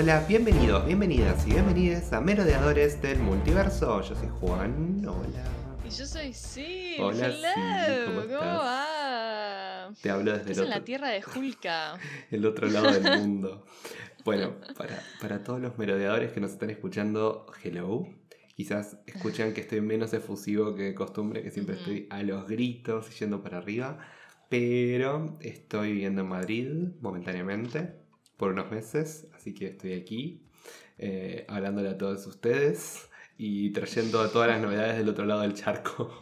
Hola, bienvenidos, bienvenidas y bienvenidas a Merodeadores del Multiverso. Yo soy Juan, hola. Y yo soy Sil. Hola, Hello. Sil, ¿cómo ¿Cómo va? Te hablo desde Estás el en la otro, tierra de Julka. el otro lado del mundo. Bueno, para, para todos los merodeadores que nos están escuchando, hello. Quizás escuchan que estoy menos efusivo que de costumbre, que siempre estoy a los gritos y yendo para arriba. Pero estoy viviendo en Madrid momentáneamente por unos meses, así que estoy aquí eh, hablándole a todos ustedes y trayendo todas las novedades del otro lado del charco.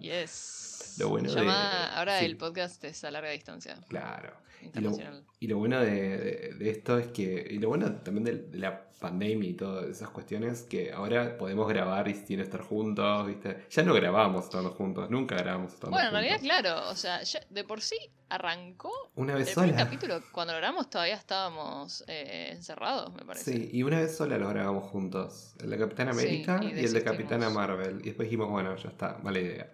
Yes. Lo bueno de- ahora sí. el podcast es a larga distancia. claro. Y lo, Internacional. y lo bueno de, de- de esto es que, y lo bueno también de, de la pandemia y todas esas cuestiones, que ahora podemos grabar y estar juntos, ¿viste? Ya no grabamos estando juntos, nunca grabamos estando Bueno, en juntos. realidad, claro, o sea, ya de por sí arrancó. Una El vez primer sola. capítulo, cuando lo grabamos, todavía estábamos eh, encerrados, me parece. Sí, y una vez sola lo grabamos juntos. El de Capitán Sí, América y y, el de. Capitana Marvel. Y después dijimos, bueno, ya está, mala idea.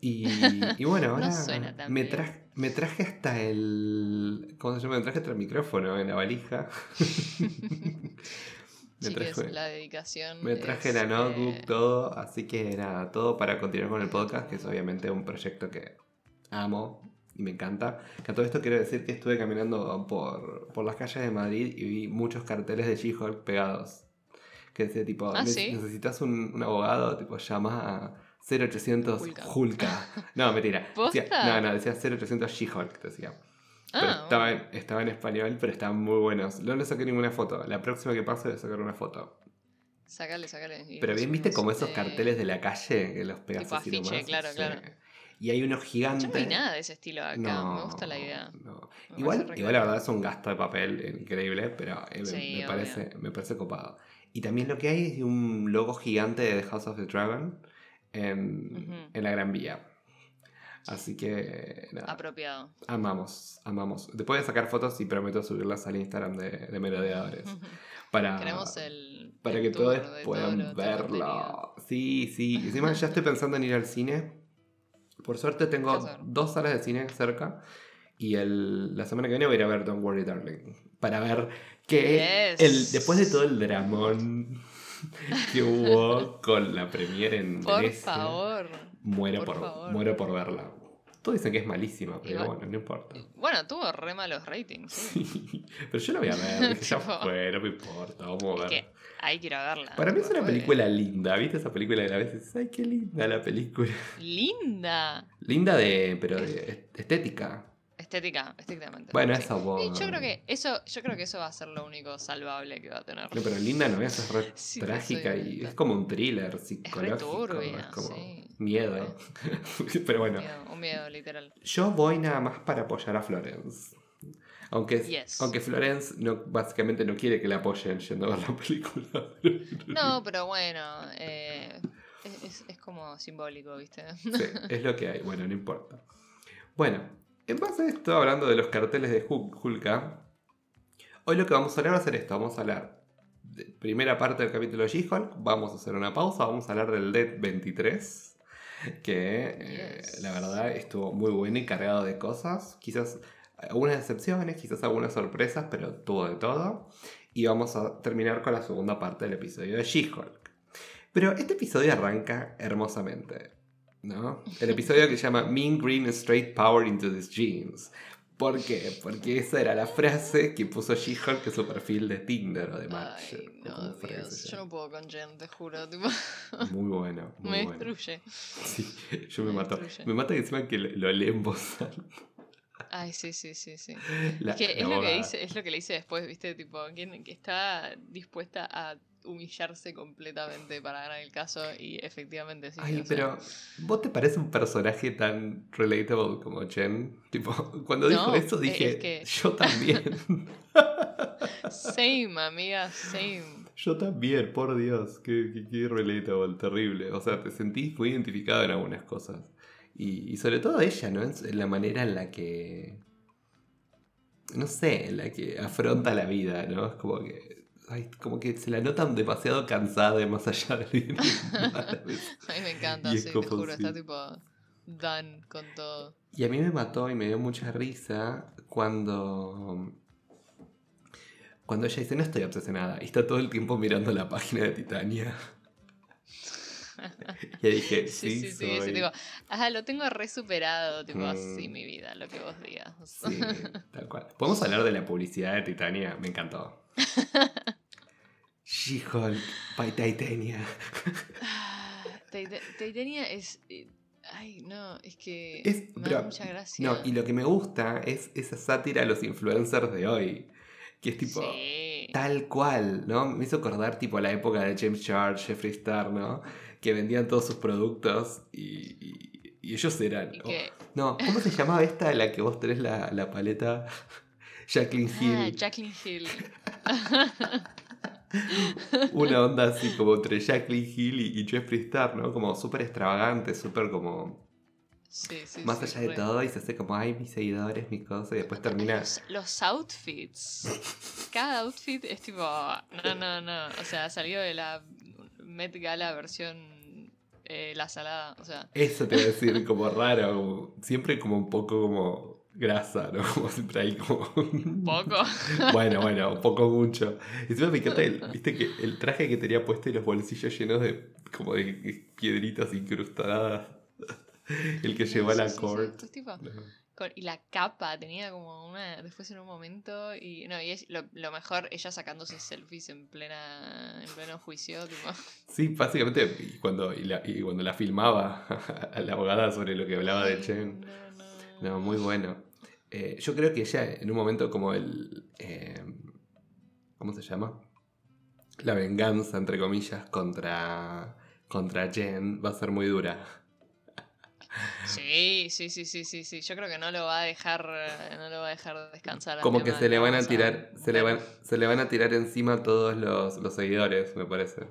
Y, y bueno, No ahora suena tan me, bien. Me traje hasta el. ¿Cómo se llama? Me traje hasta el micrófono en la valija. me, traje, la dedicación. me traje es, la notebook, eh, todo. Así que nada, todo para continuar con el podcast, que es obviamente un proyecto que amo y me encanta. Que a todo esto quiero decir que estuve caminando por, por las calles de Madrid y vi muchos carteles de She-Hulk pegados. Que decía tipo, Ah, "Ne- ¿sí? necesitas un, un abogado, tipo, llama a 0800 Hulka. Hulka. No, mentira. Decía- no, no, decía 0800 She-Hulk, decía. Pero Ah, estaba, en, estaba en español, pero estaban muy buenos. No le saqué ninguna foto. La próxima que pase a sacar una foto. Sacale. y Pero bien, viste como esos eh, carteles de la calle que los pegas tipo así afiche, nomás? claro, claro. Y hay unos Yo gigantes. no vi nada de ese estilo acá, No, me gusta la idea. no. Igual, igual la verdad es un gasto de papel increíble, pero eh, me- Sí, me, parece, me parece copado. Y también lo que hay es un logo gigante de The House of the Dragon en, la Gran Vía. Así que nada, Apropiado. amamos, amamos. Después voy a sacar fotos y prometo subirlas al Instagram de, de Merodeadores. Para, Queremos el. para el que todos de puedan todo verlo. Sí, sí. Encima ya estoy pensando en ir al cine. Por suerte tengo ¿Qué dos salas de cine cerca. Y el, la semana que viene voy a ir a ver Don't Worry Darling. Para ver que Yes. el, después de todo el dramón que hubo con la premiere en Por Venecia, favor. muero por por, favor. muero por verla. Todos dicen que es malísima, pero bueno, no importa. Bueno, tuvo re malos ratings. pero yo la voy a ver, ya fue, no me importa, vamos a Es ver. que ahí quiero verla. Para mí es una película linda, ¿viste esa película que a veces, ay, qué linda la película? Linda. Linda de, pero de estética. Estética, estéticamente. Bueno, sí. eso vos. Y yo creo que eso, yo creo que eso va a ser lo único salvable que va a tener. No, pero linda no es, es re Sí, pero trágica y es como un thriller Es psicológico. turbia, es como sí. miedo. pero Un bueno, miedo, un miedo, literal. yo voy nada más para apoyar a Florence. Aunque, Yes. aunque Florence no, básicamente no quiere que la apoyen yendo a ver la película. No, pero bueno, eh, es, es- es como simbólico, ¿viste? Sí, es lo que hay. Bueno, no importa. Bueno, en base a esto, hablando de los carteles de Hul- Hulka, hoy lo que vamos a hablar va a ser esto. Vamos a hablar de primera parte del capítulo de She-Hulk. Vamos a hacer una pausa. Vamos a hablar del Dead 23. Que eh, la verdad estuvo muy bueno y cargado de cosas. Quizás algunas excepciones, quizás algunas sorpresas, pero tuvo de todo. Y vamos a terminar con la segunda parte del episodio de She-Hulk. Pero este episodio arranca hermosamente. ¿No? El episodio que se llama Mean Green Straight Power into These Jeans. ¿Por qué? Porque esa era la frase que puso She-Hulk en su perfil de Tinder o de Match. Ay, no, Dios. Yo no puedo con Jen, te juro. Tipo, Muy bueno, muy me bueno. destruye. Sí, yo me, Me mato. destruye. Me mata que encima que lo, lee en voz alta. Ay, sí, sí, sí, sí. La- Es que es lo que, dice, es lo que le dice después, ¿viste? Tipo, que, que está dispuesta a humillarse completamente para ganar el caso y efectivamente sí. Ay, pero ¿vos te parece un personaje tan relatable como Chen? Tipo, cuando dijo No, eso es dije, que- yo también. Same, amiga, same. yo también, por Dios, qué, qué, qué relatable, terrible. O sea, te sentís muy identificado en algunas cosas. Y, y sobre todo ella, ¿no? En la manera en la que... No sé, en la que afronta la vida, ¿no? Es como que... Ay, como que se la notan demasiado cansada y más allá del bien a mí me encanta, sí, es te juro, está tipo done con todo. Y a mí me mató y me dio mucha risa cuando. Cuando ella dice, no estoy obsesionada, y está todo el tiempo mirando la página de Titania. y dije, sí, Sí, sí, sí, soy. sí, tipo, ajá, lo tengo re superado, tipo, Mm. sí, mi vida, lo que vos digas. Sí, tal cual. ¿Podemos hablar de la publicidad de Titania? Me encantó. She-Hulk by Titania. Ah, Tita- Titania es... eh, Ay, no, es que Es- me pero- da mucha gracia. No, y lo que me gusta es esa sátira a los influencers de hoy. Que es tipo, Sí. tal cual, ¿no? Me hizo acordar tipo a la época de James Charles, Jeffree Star, ¿no? Que vendían todos sus productos y, y- y ellos eran... Y oh, no, ¿cómo se llamaba esta la que vos tenés la, la paleta? Jacqueline Hill. ah, Jacqueline Hill. Una onda así como entre Jacqueline Hill y, y Jeffree Star, ¿no? Como súper extravagante, súper como... Sí, sí, más sí, allá de re. todo y se hace como, ay, mis seguidores, mis cosas, y después termina... Los, los outfits. Cada outfit es tipo. No, no, no. O sea, salió de la Met Gala versión eh, La Salada. O sea, Eso te voy a decir, como raro, como- siempre como un poco como grasa, ¿no? Como siempre hay como... poco. bueno, bueno, un poco mucho. Y encima me encanta, el, viste que el traje que tenía puesto y los bolsillos llenos de como de piedritas incrustadas. El que llevó a la con- y la capa tenía como una. Después en un momento. Y no, y es lo, lo mejor, ella sacándose selfies en plena. En pleno juicio. Tipo. Sí, básicamente, y cuando, y la, y cuando la filmaba a la abogada sobre lo que hablaba de Chen. No, no. No, muy bueno. Eh, yo creo que ella en un momento como el... eh, ¿Cómo se llama? La venganza, entre comillas, contra, contra Jen va a ser muy dura. Sí, sí, sí, sí, sí, sí. Yo creo que no lo va a dejar, eh, no lo va a dejar descansar. Como que se le van a tirar, se le van, se le van a tirar encima todos los, los seguidores, me parece.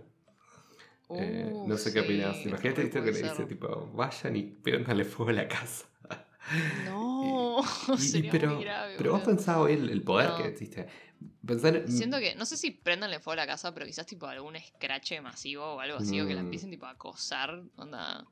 Eh, no sé qué Uh, opinas. Imagínate esto que le dice tipo, vayan y préndanle fuego a la casa. No, Y- y- sería pero, muy grave. pero vos boludo. hoy el, el poder No. que existe. Pensar, Siento que, no sé si prendanle fuego a la casa, pero quizás tipo algún escrache masivo o algo así, o que la Mm. empiecen tipo a acosar, onda.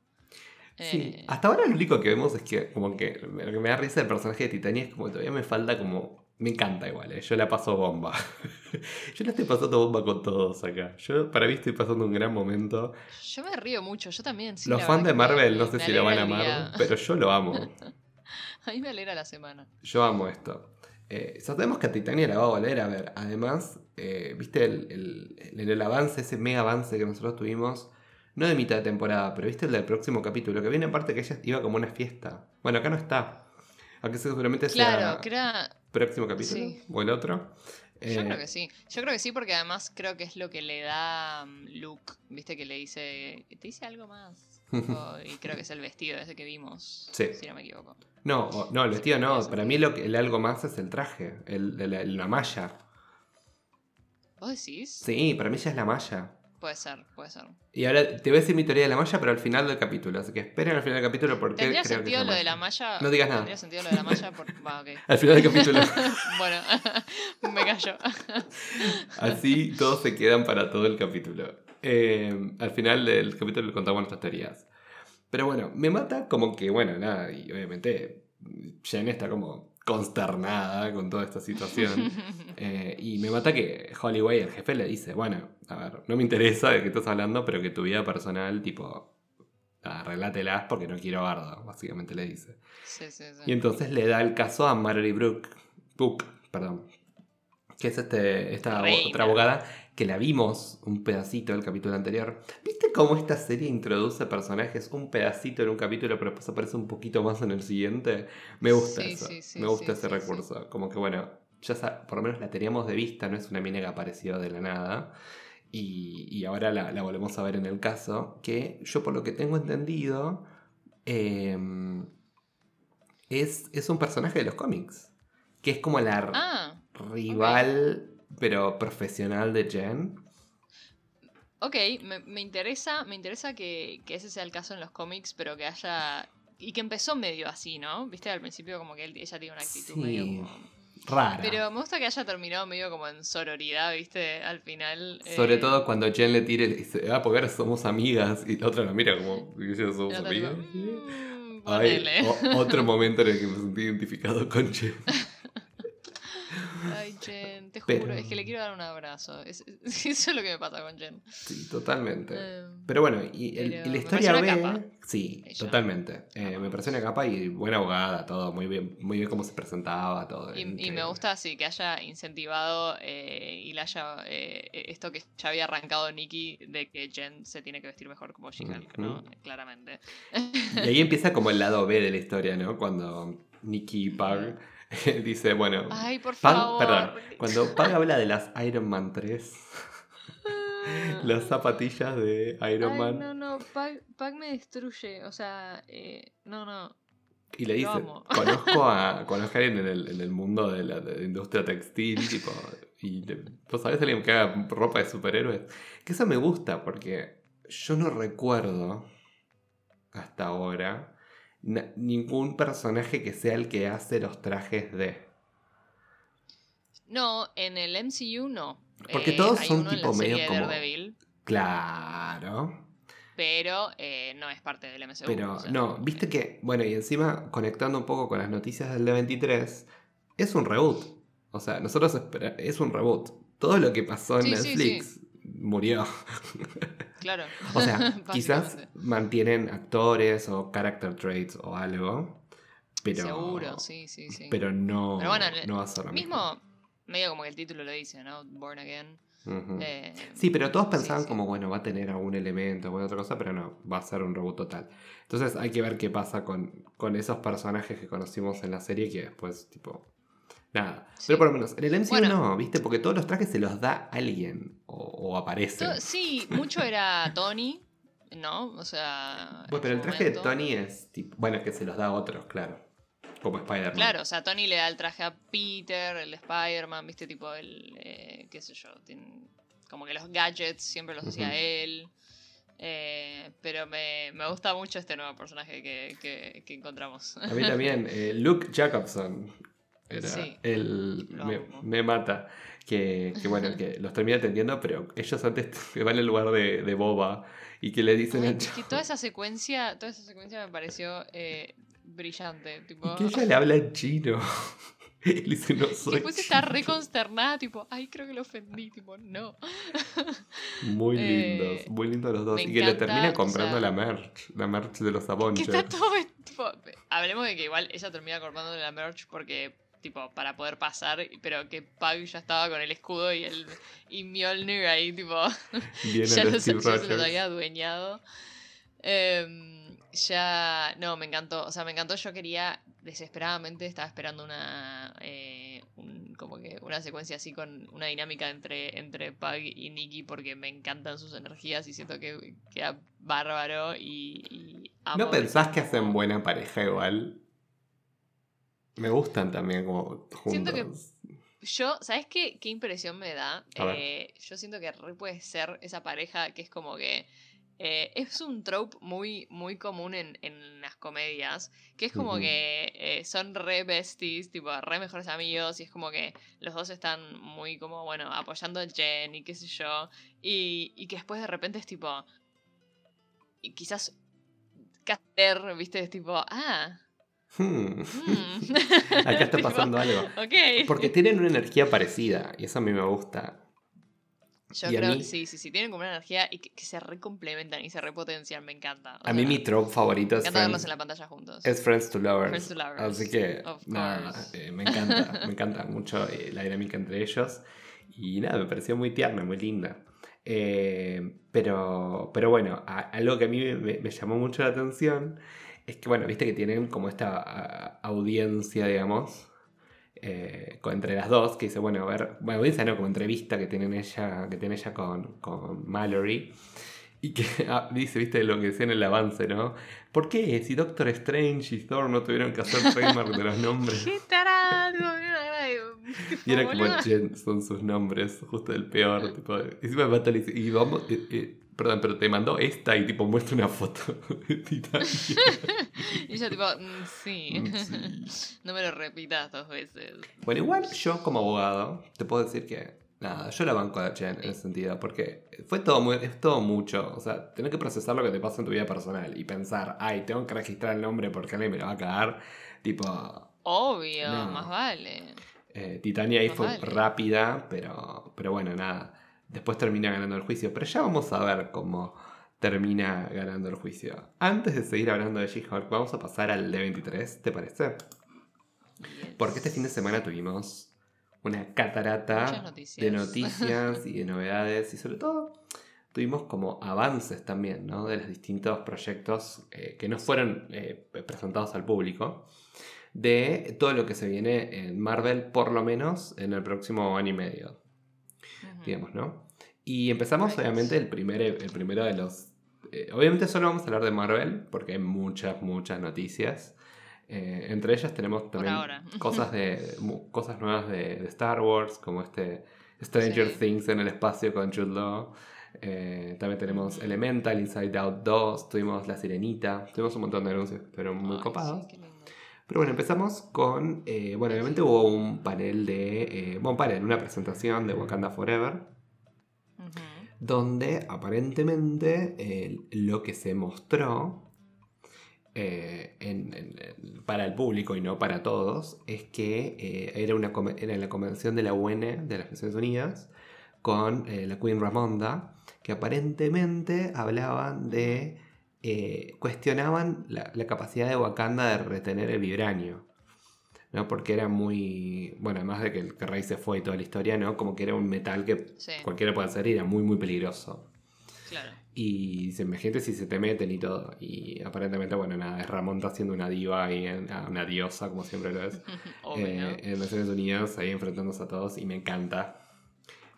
Sí, eh, hasta ahora lo único que vemos es que como que lo que me da risa del personaje de Titania es como que todavía me falta como... Me encanta igual, eh, yo la paso bomba. yo la estoy pasando bomba con todos acá. Yo para mí estoy pasando un gran momento. Yo me río mucho, yo también. sí, Los fans de Marvel me- no sé si lo van a el amar, pero yo lo amo. A mí me alegra la semana. Yo amo esto. Eh, sabemos que a Titania la va a volver a ver. Además, eh, viste el, el- el- el avance, ese mega avance que nosotros tuvimos, no de mitad de temporada, pero viste el del próximo capítulo, que viene aparte que ella iba como una fiesta. Bueno, acá no está. Acá seguramente sea Claro, que era. próximo capítulo Sí. o el otro. Yo Eh, creo que sí. Yo creo que sí, porque además creo que es lo que le da um, Luke. Viste que le dice. Te dice algo más. Y creo que es el vestido ese que vimos. Sí. Si no me equivoco. No, no, el vestido no. Para mí lo que, el algo más es el traje, el, el- la malla. ¿Vos decís? Sí, para mí ya es la malla. Puede ser, puede ser. Y ahora te voy a decir mi teoría de la malla, pero al final del capítulo. Así que esperen al final del capítulo porque ¿Tendría creo sentido lo de la malla? No digas nada. ¿Tendría sentido lo de la malla? Por... Va, ok. Al final del capítulo. bueno, me cayó. Así todos se quedan para todo el capítulo. Eh, al final del capítulo contamos nuestras teorías. Pero bueno, me mata como que, bueno, nada, y obviamente Jen está como consternada con toda esta situación. Eh, y me mata que Hollyway, el jefe, le dice, bueno, a ver, no me interesa de qué estás hablando, pero que tu vida personal, tipo, arreglátelas porque no quiero bardo, básicamente le dice. sí, sí, sí. Y entonces le da el caso a Mallory Brooke, Book, perdón, que es este, esta Reina. otra abogada que la vimos un pedacito del capítulo anterior. ¿Viste cómo esta serie introduce personajes un pedacito en un capítulo, pero después aparece un poquito más en el siguiente? Me gusta Sí, eso. sí, sí, me gusta ese recurso. Como que bueno, ya por lo menos la teníamos de vista, no es una mina que apareció de la nada. Y, y ahora la, la volvemos a ver en el caso, que yo por lo que tengo entendido, em, es, es un personaje de los cómics. Que es como la Ah, rival, pero profesional de Jen. ok, me, me interesa, me interesa que, que ese sea el caso en los cómics, pero que haya... Y que empezó medio así, ¿no? Viste, al principio como que él- ella tiene una actitud Sí. medio como... Rara. Pero me gusta que haya terminado medio como en sororidad, ¿viste? Al final. Sobre eh, todo cuando Jen le tire y le dice, ah, porque ahora somos amigas. Y la otra la mira como, ¿y yo somos tipo, amigas? "Mm, Ay, ponele". o- otro momento en el que me sentí identificado con Jen. Jen, te juro, Pero- es que le quiero dar un abrazo. Es- es- eso es lo que me pasa con Jen. Sí, totalmente. Eh, Pero bueno, y, el- Pero y la me historia B, capa. sí, Ella. totalmente. Eh, me pareció una capa y buena abogada, todo, muy bien, muy bien cómo se presentaba, todo. y, y me gusta así que haya incentivado eh, y le haya eh, esto que ya había arrancado Nikki de que Jen se tiene que vestir mejor como She-Hulk, ¿no? Claramente. Y ahí empieza como el lado B de la historia, ¿no? Cuando Nicky Pug dice, bueno, Ay, por favor. perdón, cuando Pug habla de las Iron Man 3, las zapatillas de Iron Ay, Man, no, no, Pug, Pug me destruye. O sea, eh, no, no. y le dice, conozco a, conozco a alguien en el, en el mundo de la, de la industria textil, tipo, y vos sabés alguien que haga ropa de superhéroes, que eso me gusta porque yo no recuerdo hasta ahora ningún personaje que sea el que hace los trajes de... No, en el MCU no. Porque Eh, todos hay son uno en tipo la medio serie como- Daredevil, Claro. pero eh, no es parte del MCU. Pero o sea, no, viste que, bueno, y encima conectando un poco con las noticias del D23, es un reboot. O sea, nosotros es un reboot. Todo lo que pasó en Sí, sí, Netflix murió. Claro. O sea, quizás mantienen actores o character traits o algo, pero, Seguro, sí, sí, sí. pero no, Pero bueno, el- no va a ser lo mismo. Mismo, medio como que el título lo dice, ¿no? Born Again. Eh, Sí, pero todos pensaban sí. como, bueno, va a tener algún elemento o otra cosa, pero no, va a ser un reboot total. Entonces hay que ver qué pasa con, con esos personajes que conocimos en la serie que después, tipo, Sí. Pero por lo menos, en el MCU Bueno. no, ¿viste? Porque todos los trajes se los da alguien o, o aparecen. to- sí, mucho era Tony, ¿no? O sea. Bueno, en pero el traje de. Tony es, tipo, bueno, es que se los da a otros, claro. Como Spider-Man. Claro, o sea, Tony le da el traje a Peter, el de Spider-Man, viste, tipo el. eh, qué sé yo. tiene- como que los gadgets siempre los hacía él. Eh, pero me, me gusta mucho este nuevo personaje que, que- que encontramos. A mí también, eh, Luke Jacobson. Era Sí, el, me, mata. Que, que bueno, que los termina atendiendo, pero ellos antes que van al lugar de, de Boba y que le dicen Ay, es que toda esa secuencia, toda esa secuencia me pareció eh, brillante. Tipo, Y que ella le habla en chino. Y le dice, no que soy después está chino". re consternada, tipo, ay, creo que lo ofendí, tipo, no. Muy Eh, lindos, muy lindos los dos. Y que le termina o comprando sea- la merch, la merch de los Que Avengers. está todo, tipo, hablemos de que igual ella termina comprando la merch porque, tipo, para poder pasar, pero que Pug ya estaba con el escudo y el y Mjolnir ahí, tipo, ya, los- ya se los había adueñado. Em, ya, no, me encantó, o sea, me encantó, yo quería, desesperadamente, estaba esperando una, eh, un- como que una secuencia así con una dinámica entre, entre Pug y Nikki porque me encantan sus energías y siento que queda bárbaro y, y amo ¿No pensás que hacen buena pareja igual? Me gustan también como Siento juntos. que- Yo, ¿sabes qué, qué impresión me da? Eh, yo siento que re puede ser esa pareja que es como que. eh, es un trope muy, muy común en, en las comedias. Que es como que eh, son re besties, tipo re mejores amigos. Y es como que los dos están muy como, bueno, apoyando a Jen y qué sé yo. Y, y que después de repente es tipo. Y quizás. Caster, viste, es tipo, ah. Hmm. mm". Acá está pasando algo. Porque tienen una energía parecida y eso a mí me gusta. Yo Y creo mí- que sí, sí, sí, tienen como una energía y que, que se recomplementan y se repotencian, me encanta. O A mí mi trope favorito Me es encanta verlos Friends, en la pantalla juntos. es Friends to Lovers. Friends to Lovers, Así que nada, eh, me encanta, me encanta mucho eh, la dinámica entre ellos. Y nada, me pareció muy tierna, muy linda. Eh, pero, pero bueno, a- algo que a mí me, me llamó mucho la atención es que, bueno, viste que tienen como esta audiencia, digamos, eh, entre las dos, que dice, bueno, a ver, bueno, audiencia no, como entrevista que tienen ella, que tiene ella con, con Mallory. Y que ah, dice, viste lo que decía en el avance, ¿no? ¿Por qué si Doctor Strange y Thor no tuvieron que hacer trademark de los nombres? ¡Qué tarado! Y era como. Jen, son sus nombres, justo el peor. Tipo, encima me mata y dice, y vamos, eh, eh, perdón, pero te mandó esta y tipo muestra una foto de Titania. Y yo tipo, mm, sí. Mm, sí. no me lo repitas dos veces. Bueno, igual yo como abogado te puedo decir que nada, yo la banco a Jen en ese sentido, porque fue todo muy, es todo mucho. O sea, tener que procesar lo que te pasa en tu vida personal y pensar, ay, tengo que registrar el nombre porque alguien me lo va a cagar. Tipo, Obvio, No. más vale. Eh, Titania ahí fue vale. rápida, pero, pero bueno, nada. Después termina ganando el juicio. Pero ya vamos a ver cómo termina ganando el juicio. Antes de seguir hablando de She-Hulk, vamos a pasar al D23, ¿te parece? Yes. Porque este fin de semana tuvimos una catarata noticias. de noticias y de novedades y sobre todo tuvimos como avances también, ¿no? De los distintos proyectos eh, que no fueron eh, presentados al público, de todo lo que se viene en Marvel, por lo menos en el próximo año y medio, digamos, ¿no? Y empezamos obviamente el, primer, el primero de los... eh, obviamente solo vamos a hablar de Marvel, porque hay muchas, muchas noticias. Eh, entre ellas tenemos también cosas, de, cosas nuevas de, de Star Wars, como este Stranger Sí. Things en el espacio con Jude Law. Eh, también tenemos. Elemental, Inside Out 2, tuvimos La Sirenita, tuvimos un montón de anuncios, pero muy Ay, copados. sí. Pero bueno, empezamos con. eh, bueno, obviamente hubo un panel de. Eh, bueno, panel, una presentación de Wakanda Forever. Donde aparentemente eh, lo que se mostró eh, en- en- en- para el público y no para todos es que era, una, era la convención de la UN de las Naciones Unidas con la Queen Ramonda que aparentemente hablaban de eh, cuestionaban la, la capacidad de Wakanda de retener el vibranio. ¿no? Porque era muy. Bueno, además de que el que Rey se fue y toda la historia, ¿no? Como que era un metal que Sí, cualquiera puede hacer y era muy, muy peligroso. claro. Y dice, imagínate si se te meten y todo. Y aparentemente, bueno, nada, es Ramonta siendo una diva y ah, una diosa, como siempre lo es. Obvio. eh, en Naciones Unidas, ahí enfrentándose a todos y me encanta.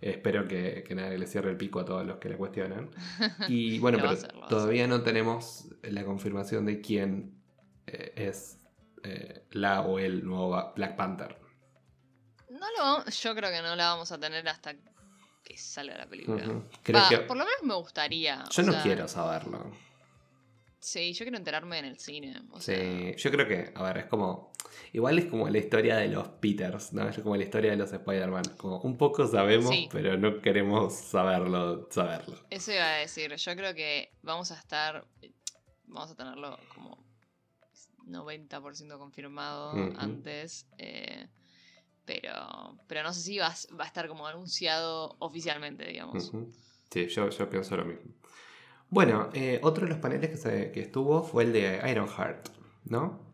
Eh, espero que, que nadie le cierre el pico a todos los que le cuestionan. Y bueno, pero todavía no tenemos la confirmación de quién eh, es eh, la o el nuevo Black Panther. No lo vamos- yo creo que no la vamos a tener hasta que salga la película. Va, que... Por lo menos me gustaría. Yo no sea, quiero saberlo. Sí, yo quiero enterarme en el cine. O Sí, sea, yo creo que, a ver, es como. Igual es como la historia de los Peters, ¿no? Es como la historia de los Spider-Man. Como un poco sabemos, Sí. pero no queremos saberlo, saberlo. Eso iba a decir. Yo creo que vamos a estar. Vamos a tenerlo como 90% confirmado antes. eh, pero, pero no sé si va, a- va a estar como anunciado oficialmente, digamos. Sí, yo, yo pienso lo mismo. Bueno, eh, otro de los paneles que, se- que estuvo fue el de Ironheart, ¿no?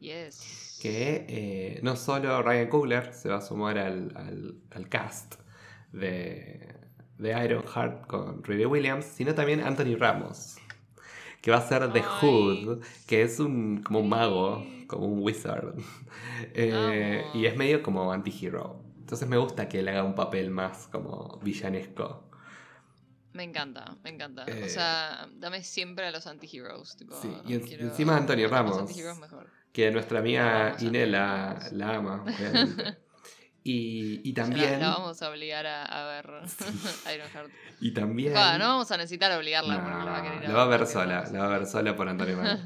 Yes. Que eh, no solo Ryan Coogler se va a sumar al, al- al cast de, de Ironheart con Riri Williams, sino también Anthony Ramos, que va a ser The Ay. Hood, que es un, como un mago, como un wizard, Eh, y es medio como anti-hero. Entonces me gusta que él haga un papel más como villanesco. Me encanta, me encanta. Eh, o sea, dame siempre a los anti-heroes. tipo, Sí, y en- quiero- encima Anthony cuanto más Ramos. mejor. Que nuestra La amiga vamos a Ine ver. la, la ama, obviamente. Y, y también. La, vamos a obligar a, a ver Ironheart. Y también. No vamos a necesitar obligarla No, porque la va a querer. la va a ver sola, la va a ver sola por Antonio Ramos.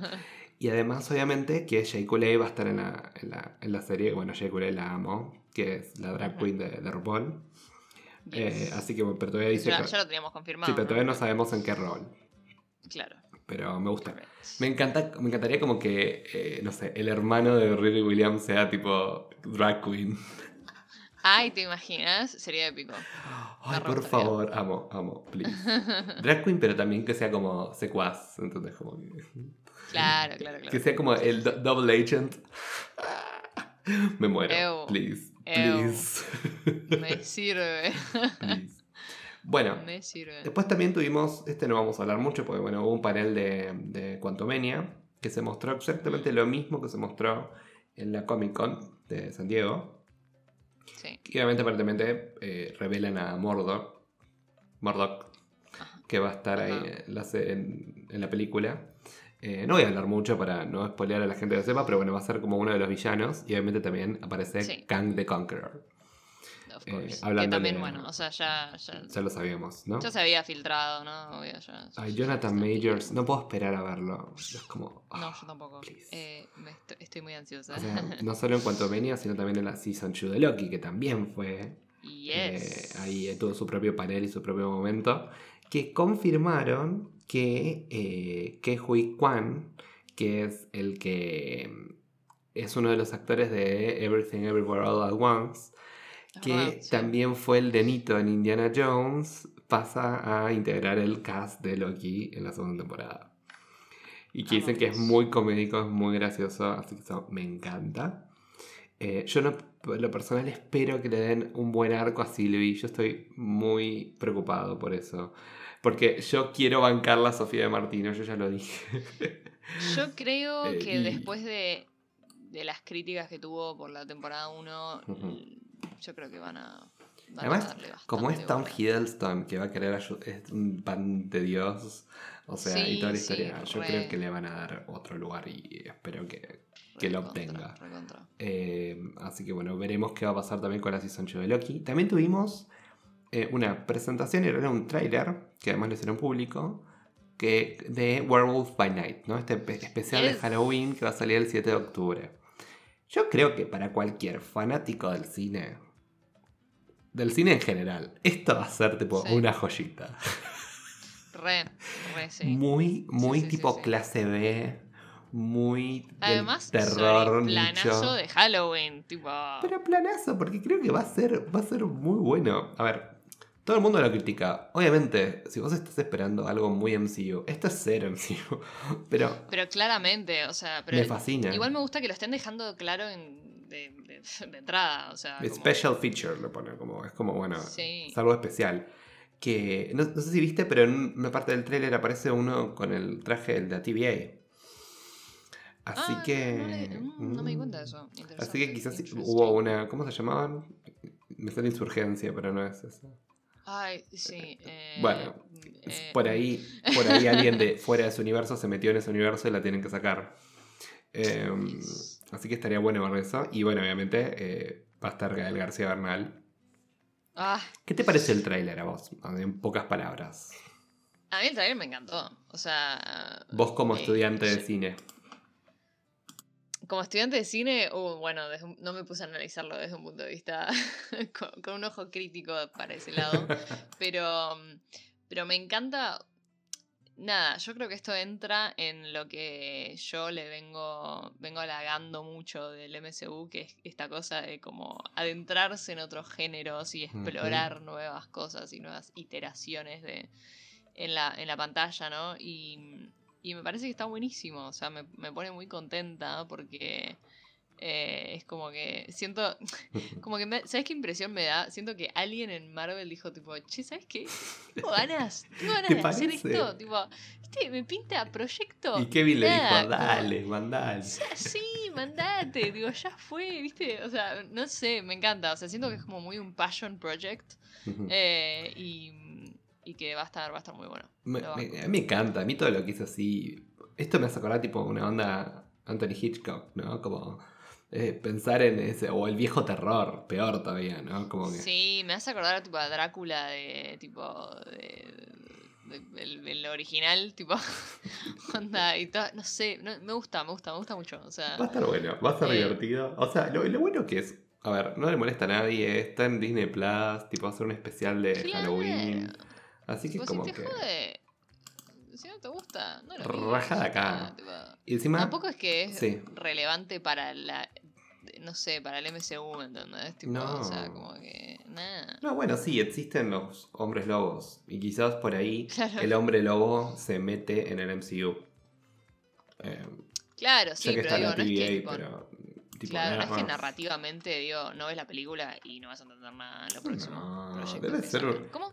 Y además, obviamente, que Jay Coulee va a estar en la, en la, en la serie. Bueno, Jay Coulee la amo, que es la drag queen de, de RuPaul. Yes. Eh, así que, pero todavía dice ya, que- ya lo teníamos confirmado. Sí, pero todavía no sabemos en qué rol. Claro. Pero me gusta. Me encanta, me encantaría como que, eh, no sé, el hermano de Riri Williams sea tipo drag queen. Ay, ¿te imaginas? Sería épico. Ay, por favor, amo, amo, please. Drag queen, pero también que sea como secuaz, entonces como que, Claro, claro, que claro. sea como el do- double agent. Me muero, Ew. please, Ew. please, Me sirve. please. Bueno, Me sirve. después también tuvimos, este no vamos a hablar mucho porque bueno, hubo un panel de, de Quantumania que se mostró exactamente lo mismo que se mostró en la Comic Con de San Diego. Sí. Y obviamente aparentemente eh, revelan a Mordor, Mordok, que va a estar ahí Ajá. en la, se- en- en la película. Eh, no voy a hablar mucho para no spoilear a la gente que lo sepa, pero bueno, va a ser como uno de los villanos y obviamente también aparece Sí. Kang the Conqueror. Of Eh, course. que hablando también, bueno, o sea, ya, ya, Ya lo sabíamos, ¿no? ya se había filtrado, ¿no? Obvio, ya- Ay, Jonathan Majors, no puedo esperar a verlo. Es como. No, ah, yo tampoco. please. Eh, me estoy, estoy muy ansiosa. O sea, no solo en cuanto venía, sino también en la Season 2 de Loki, que también fue yes. Eh, ahí eh, tuvo su propio panel y su propio momento. Que confirmaron que eh, que Hui Kwan, que es el que es uno de los actores de Everything Everywhere All at Once, que verdad, sí. también fue el de Nito en Indiana Jones, pasa a integrar el cast de Loki en la segunda temporada. Y que dicen que es muy comédico, es muy gracioso, así que eso me encanta. Eh, yo no, por lo personal espero que le den un buen arco a Sylvie. Yo estoy muy preocupado por eso. Porque yo quiero bancarla a Sofía de Martino, yo ya lo dije. Yo creo Eh, que y- después de, de las críticas que tuvo por la temporada 1, Ujú. yo creo que van a, van a Además, darle como es Tom. Hiddleston, que va a querer es un pan de Dios, o sea, y toda la sí, historia, yo re. creo que le van a dar otro lugar y espero que, que lo obtenga. Eh, así que bueno, veremos qué va a pasar también con la Season 8 de Loki. También tuvimos eh, una presentación, era un tráiler, que además lo hicieron público, que, de Werewolf by Night, ¿no? Este pe- especial de. Halloween que va a salir el 7 de octubre. Yo creo que para cualquier fanático del cine, del cine en general, esto va a ser tipo Sí. una joyita. Re, re, sí. Muy, muy sí, sí, tipo clase B, muy del Además, terror, nicho. planazo de Halloween, tipo... Pero planazo, porque creo que va a ser, va a ser muy bueno. A ver, todo el mundo lo critica. Obviamente, si vos estás esperando algo muy MCU, esto es cero MCU. Pero Pero claramente, o sea, pero me fascina. igual me gusta que lo estén dejando claro en, de, de- de entrada, o sea... como- Special feature lo pone, como, es como, bueno, Sí. es algo especial. Que no, no sé si viste, pero en una parte del tráiler aparece uno con el traje de la TVA. Así Ah, que. No, le- mm, no me di cuenta de mm, eso. Así que quizás hubo una. ¿Cómo se llamaban? Me sale insurgencia, pero no es eso. Ay, sí. eh, Bueno, eh, Por ahí, por ahí alguien de fuera de su universo se metió en ese universo y la tienen que sacar. Eh, así que estaría bueno ver eso. Y bueno, obviamente eh, va a estar Gael García Bernal. Ah, ¿Qué te parece el tráiler a vos? En pocas palabras. a mí el trailer me encantó. O sea. Vos como estudiante de cine. Como estudiante de cine, uh, bueno, desde no me puse a analizarlo desde un punto de vista con, con un ojo crítico para ese lado. pero, mm, pero me encanta. Nada, yo creo que esto entra en lo que yo le vengo, vengo halagando mucho del MCU, que es esta cosa de como adentrarse en otros géneros y explorar nuevas cosas y nuevas iteraciones de, en, la, en la pantalla, ¿no? Y, y me parece que está buenísimo, o sea, me, me pone muy contenta porque eh, es como que siento, como que, me- ¿sabes qué impresión me da? Siento que alguien en Marvel dijo tipo, che, ¿sabes qué? Tengo ganas, tengo ganas ¿Te de hacer parece? esto, tipo, ¿viste? Me pinta proyecto. Y Kevin le dijo, como- dale, mandale. sí, mandate, digo, ya fue, ¿viste? O sea, no sé, me encanta, o sea, siento que es como muy un passion project eh, y, y que va a estar, va a estar muy bueno. Me, me- banco. a mí me encanta, a mí todo lo que hizo así. Esto me hace acordar tipo una onda Anthony Hitchcock, ¿no? Como eh, pensar en ese, o el viejo terror, peor todavía, ¿no? Como que. Sí, me hace acordar tipo a Drácula de tipo de, del original, tipo onda y todo, no sé, no- me gusta, me gusta, me gusta mucho, o sea, Va a estar bueno, va a estar Eh. divertido. O sea, lo, lo bueno que es, a ver, no le molesta a nadie, está en Disney Plus, tipo, va a ser un especial de Claro. Halloween. Así que tipo, como si te que. jode, si no te gusta, no lo Raja de acá. tipo. Y encima. Tampoco es que es Sí. relevante para la. No sé, para el MCU, ¿entendés? Tipo, No. O sea, como que. Nada. No, bueno, sí, existen los hombres lobos. Y quizás por ahí Claro. el hombre lobo se mete en el MCU. Eh, Claro, sí, pero digo, la no es que. TVA, tipo, pero. Tipo, claro, es que narrativamente, digo, no ves la película y no vas a entender nada en lo próximo. No, debe ser ¿Cómo?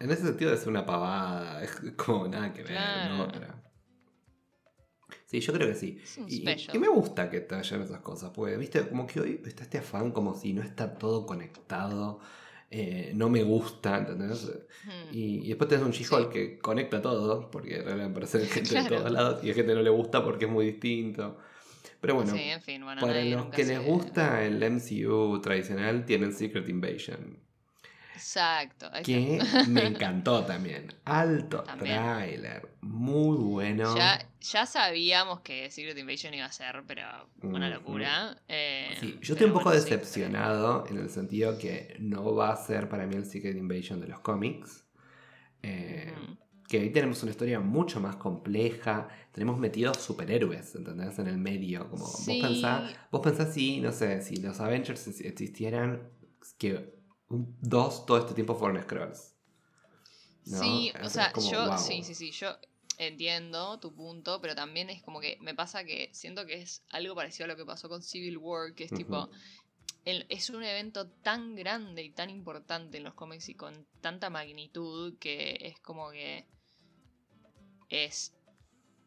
En ese sentido es una pavada, es como nada que ver, Claro. ¿no? Pero- Sí, yo creo que sí. Y, y me gusta que te hayan esas cosas, porque, viste, como que hoy está este afán como si no está todo conectado, eh, no me gusta, ¿entendés? Hmm. Y, y después tenés un She-Hulk Sí. que conecta todo, porque realmente aparece gente Claro. de todos lados y a gente no le gusta porque es muy distinto. Pero bueno, sí, en fin, bueno, para los que les gusta el MCU tradicional, tienen Secret Invasion. Exacto. Que me encantó también. Alto También. tráiler. Muy bueno. Ya, ya sabíamos que Secret Invasion iba a ser, pero una locura. eh, Sí, yo estoy un poco bueno, sí, decepcionado en el sentido que no va a ser para mí el Secret Invasion de los cómics. Eh. Que ahí tenemos una historia mucho más compleja, tenemos metidos superhéroes, ¿entendés? En el medio, como Sí. vos pensás, vos pensás si, no sé, si los Avengers ex- existieran, que dos todo este tiempo fueron Scrolls. ¿no? Sí, Es- o sea, como, yo, wow. sí, sí, sí, yo entiendo tu punto, pero también es como que me pasa que siento que es algo parecido a lo que pasó con Civil War, que es tipo, el- es un evento tan grande y tan importante en los cómics y con tanta magnitud que es como que es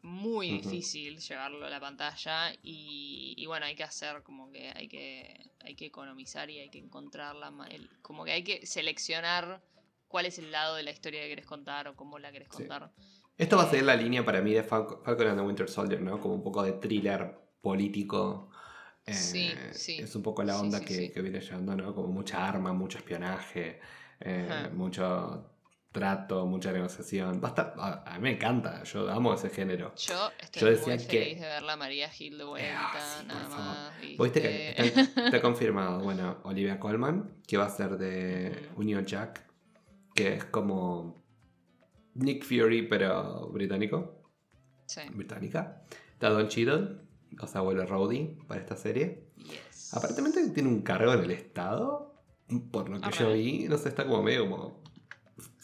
muy difícil llevarlo a la pantalla y, y bueno, hay que hacer como que hay que, hay que economizar y hay que encontrar la, el- como que hay que seleccionar cuál es el lado de la historia que querés contar o cómo la querés Sí. contar. Esto va a ser la línea para mí de Falcon, and the Winter Soldier, ¿no? Como un poco de thriller político. Eh, Sí, sí. Es un poco la Sí, onda sí, que, sí. que viene llevando, ¿no? Como mucha arma, mucho espionaje, eh, mucho trato, mucha negociación. Va a, mí me encanta, yo amo ese género. Yo estoy Yo decía muy que- feliz de verla María Gil de vuelta, Ah, sí, por nada favor. más. ¿Viste que ¿viste? está, está confirmado? Bueno, Olivia Colman, que va a ser de. Union Jack, que es como Nick Fury, pero británico. Sí. británica. Está Don Cheadle, o sea, vuelve Rowdy para esta serie. Yes. Aparentemente tiene un cargo en el Estado, por lo que yo vi. No sé, está como medio como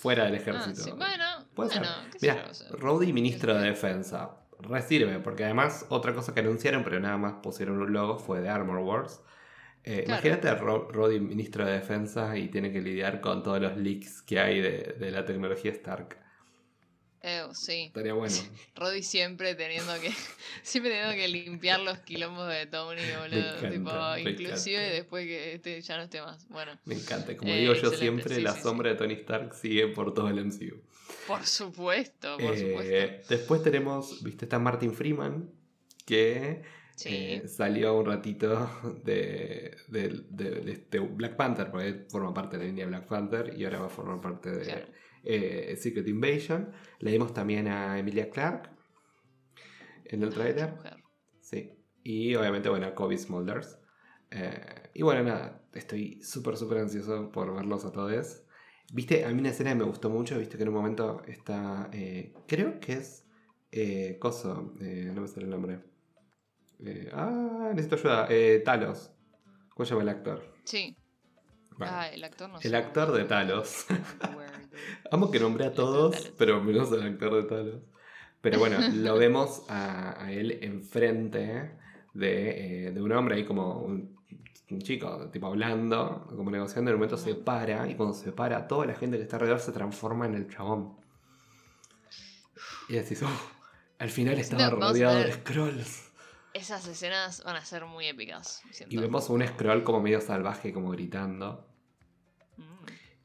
fuera del Ah, ejército. sí. Bueno, Puede ser. bueno, Mira. Rowdy, ministro de. Defensa. Resirve, porque además otra cosa que anunciaron, pero nada más pusieron un logo, fue de Armor Wars. Eh, Claro. Imagínate a Ro- Rhodey, ministro de Defensa, y tiene que lidiar con todos los leaks que hay de, de la tecnología Stark. Eh, sí. Estaría bueno. Roddy siempre teniendo que siempre teniendo que limpiar los quilombos de Tony, boludo. encanta, tipo, me inclusive encanta. después que este ya no esté más. Bueno, Me encanta. Como Eh, digo yo excelente, siempre, sí, la sí, sí. sombra de Tony Stark sigue por todo el MCU. por supuesto, por Eh, supuesto. después tenemos, viste, está Martin Freeman, que eh, salió un ratito de, de- de- de este Black Panther, porque él forma parte de la línea Black Panther y ahora va a formar parte de Claro. Eh, Secret Invasion. Le dimos también a Emilia Clarke en el trailer. Sí. Y obviamente, bueno, a Kobe Smulders. Eh, y bueno, nada, estoy súper, súper ansioso por verlos a todos. Viste, a mí una escena que me gustó mucho, viste que en un momento está, eh, creo que es eh, Coso, no me sale el nombre. Ah, necesito ayuda. Talos. ¿Cómo se llama el actor? Sí. Bueno, Ah, el actor no el sé. actor de Talos. Amo que nombré a todos, pero menos al actor de Talos. Pero bueno, lo vemos a, a él enfrente de, eh, de un hombre ahí como un, un chico, tipo hablando, como negociando. En un momento se para y cuando se para, toda la gente que está alrededor se transforma en el chabón. Y decís, "Oh, al final estaba rodeado de scrolls. Esas escenas van a ser muy épicas. siento. Y vemos un scroll como medio salvaje, como gritando. Mm.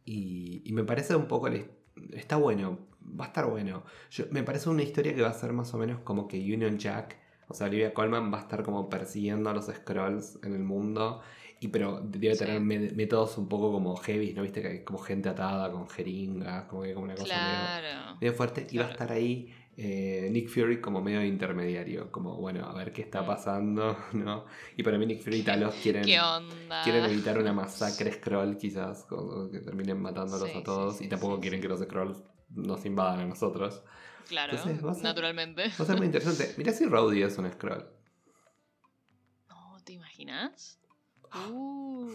Y, y me parece un poco. el- Está bueno, va a estar bueno. Yo- me parece una historia que va a ser más o menos como que Union Jack, o sea, Olivia Colman va a estar como persiguiendo a los Scrolls en el mundo. Y pero debe tener métodos un poco como heavy, ¿no? Viste que hay como gente atada con jeringas, como que como una cosa Claro. medio fuerte. Y va a estar ahí eh, Nick Fury como medio intermediario, como bueno, a ver qué está Mm. pasando, ¿no? Y para mí Nick Fury y Talos quieren, quieren evitar una masacre scroll quizás, que terminen matándolos Sí, a todos sí, y tampoco quieren que los scrolls nos invadan a nosotros. Claro, Entonces, va a ser- naturalmente. Va a ser muy interesante. Mirá si Rowdy es un scroll. No, ¿te imaginas? Uh.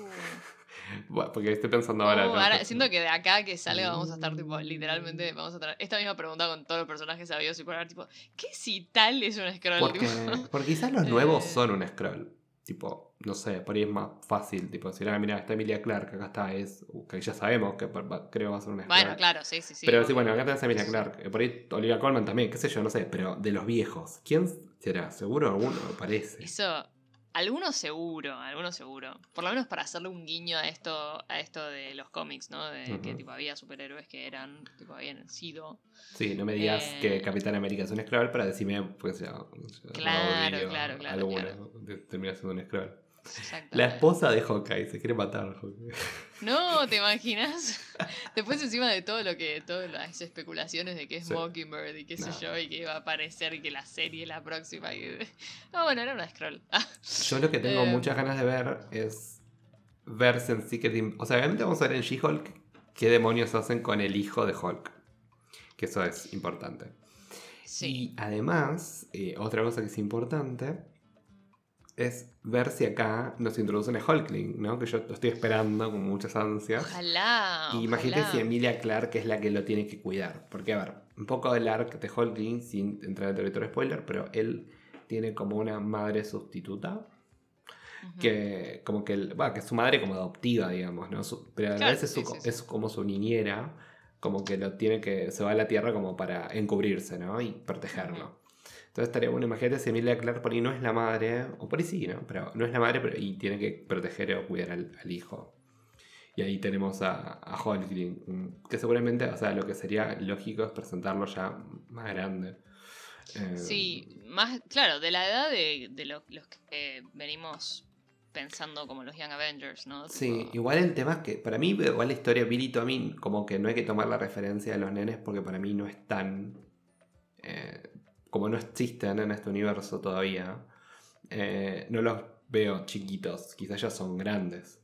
Bueno, porque estoy pensando ahora. ¿no? ahora siento que de acá que salga vamos a estar tipo, literalmente, vamos a tener esta misma pregunta con todos los personajes sabidos y ahora tipo, ¿qué si tal es un scroll? Porque, porque quizás los nuevos Eh. son un scroll. Tipo, no sé, por ahí es más fácil. Tipo, decir, ah, mira, está Emilia Clark, acá está, es. uh, que ya sabemos que creo va a ser un scroll. bueno, claro, sí, sí, sí. pero sí, bueno, acá tenés a Emilia. Clark. Por ahí Olivia Colman también, qué sé yo, no sé. Pero de los viejos, ¿quién será? Seguro alguno, me parece. Eso, algunos seguro, algunos seguro. Por lo menos para hacerle un guiño a esto, a esto de los cómics, ¿no? De que tipo había superhéroes que eran, tipo, habían sido. Sí, no me digas Eh. que Capitán América es un scroll, pero decime, pues ya. Claro, claro, claro, Alguno claro. termina siendo un scroll. La esposa de Hawkeye se quiere matar. Hawkeye. No, ¿te imaginas? Después encima de todo lo que, todas las especulaciones de que es Sí. Mockingbird y qué sé yo, y que iba a aparecer que la serie es la próxima. Y... No, bueno, era una scroll. Ah, Yo lo que tengo Eh. muchas ganas de ver es verse en Secret Invasion. O sea, obviamente vamos a ver en She-Hulk qué demonios hacen con el hijo de Hulk. que eso es importante. Sí. Y además, eh, otra cosa que es importante es ver si acá nos introducen a Hulkling, ¿no? Que yo lo estoy esperando con muchas ansias. Ojalá. Y imagínate ojalá. si Emilia Clark es la que lo tiene que cuidar. Porque, a ver, un poco del arc de Hulkling, sin entrar en territorio spoiler, pero él tiene como una madre sustituta. Que como que, el- bueno, que es su madre como adoptiva, digamos, ¿no? Su- pero a la Claro, vez es, su- sí, sí, sí. es como su niñera, como que lo tiene que, se va a la tierra como para encubrirse, ¿no? Y protegerlo. Entonces estaría bueno, imagínate si Emilia Clark por ahí no es la madre, o por ahí sí, ¿no? Pero no es la madre pero, y tiene que proteger o cuidar al, al hijo. Y ahí tenemos a, a mm, que seguramente, o sea, lo que sería lógico es presentarlo ya más grande. Eh, Sí, más, claro, de la edad de, de lo- los que venimos pensando como los Young Avengers, ¿no? Sí, igual el tema es que para mí, igual la historia de Billy Tommy, como que no hay que tomar la referencia de los nenes porque para mí no es tan. eh, como no existen en este universo todavía, eh, no los veo chiquitos, quizás ya son grandes.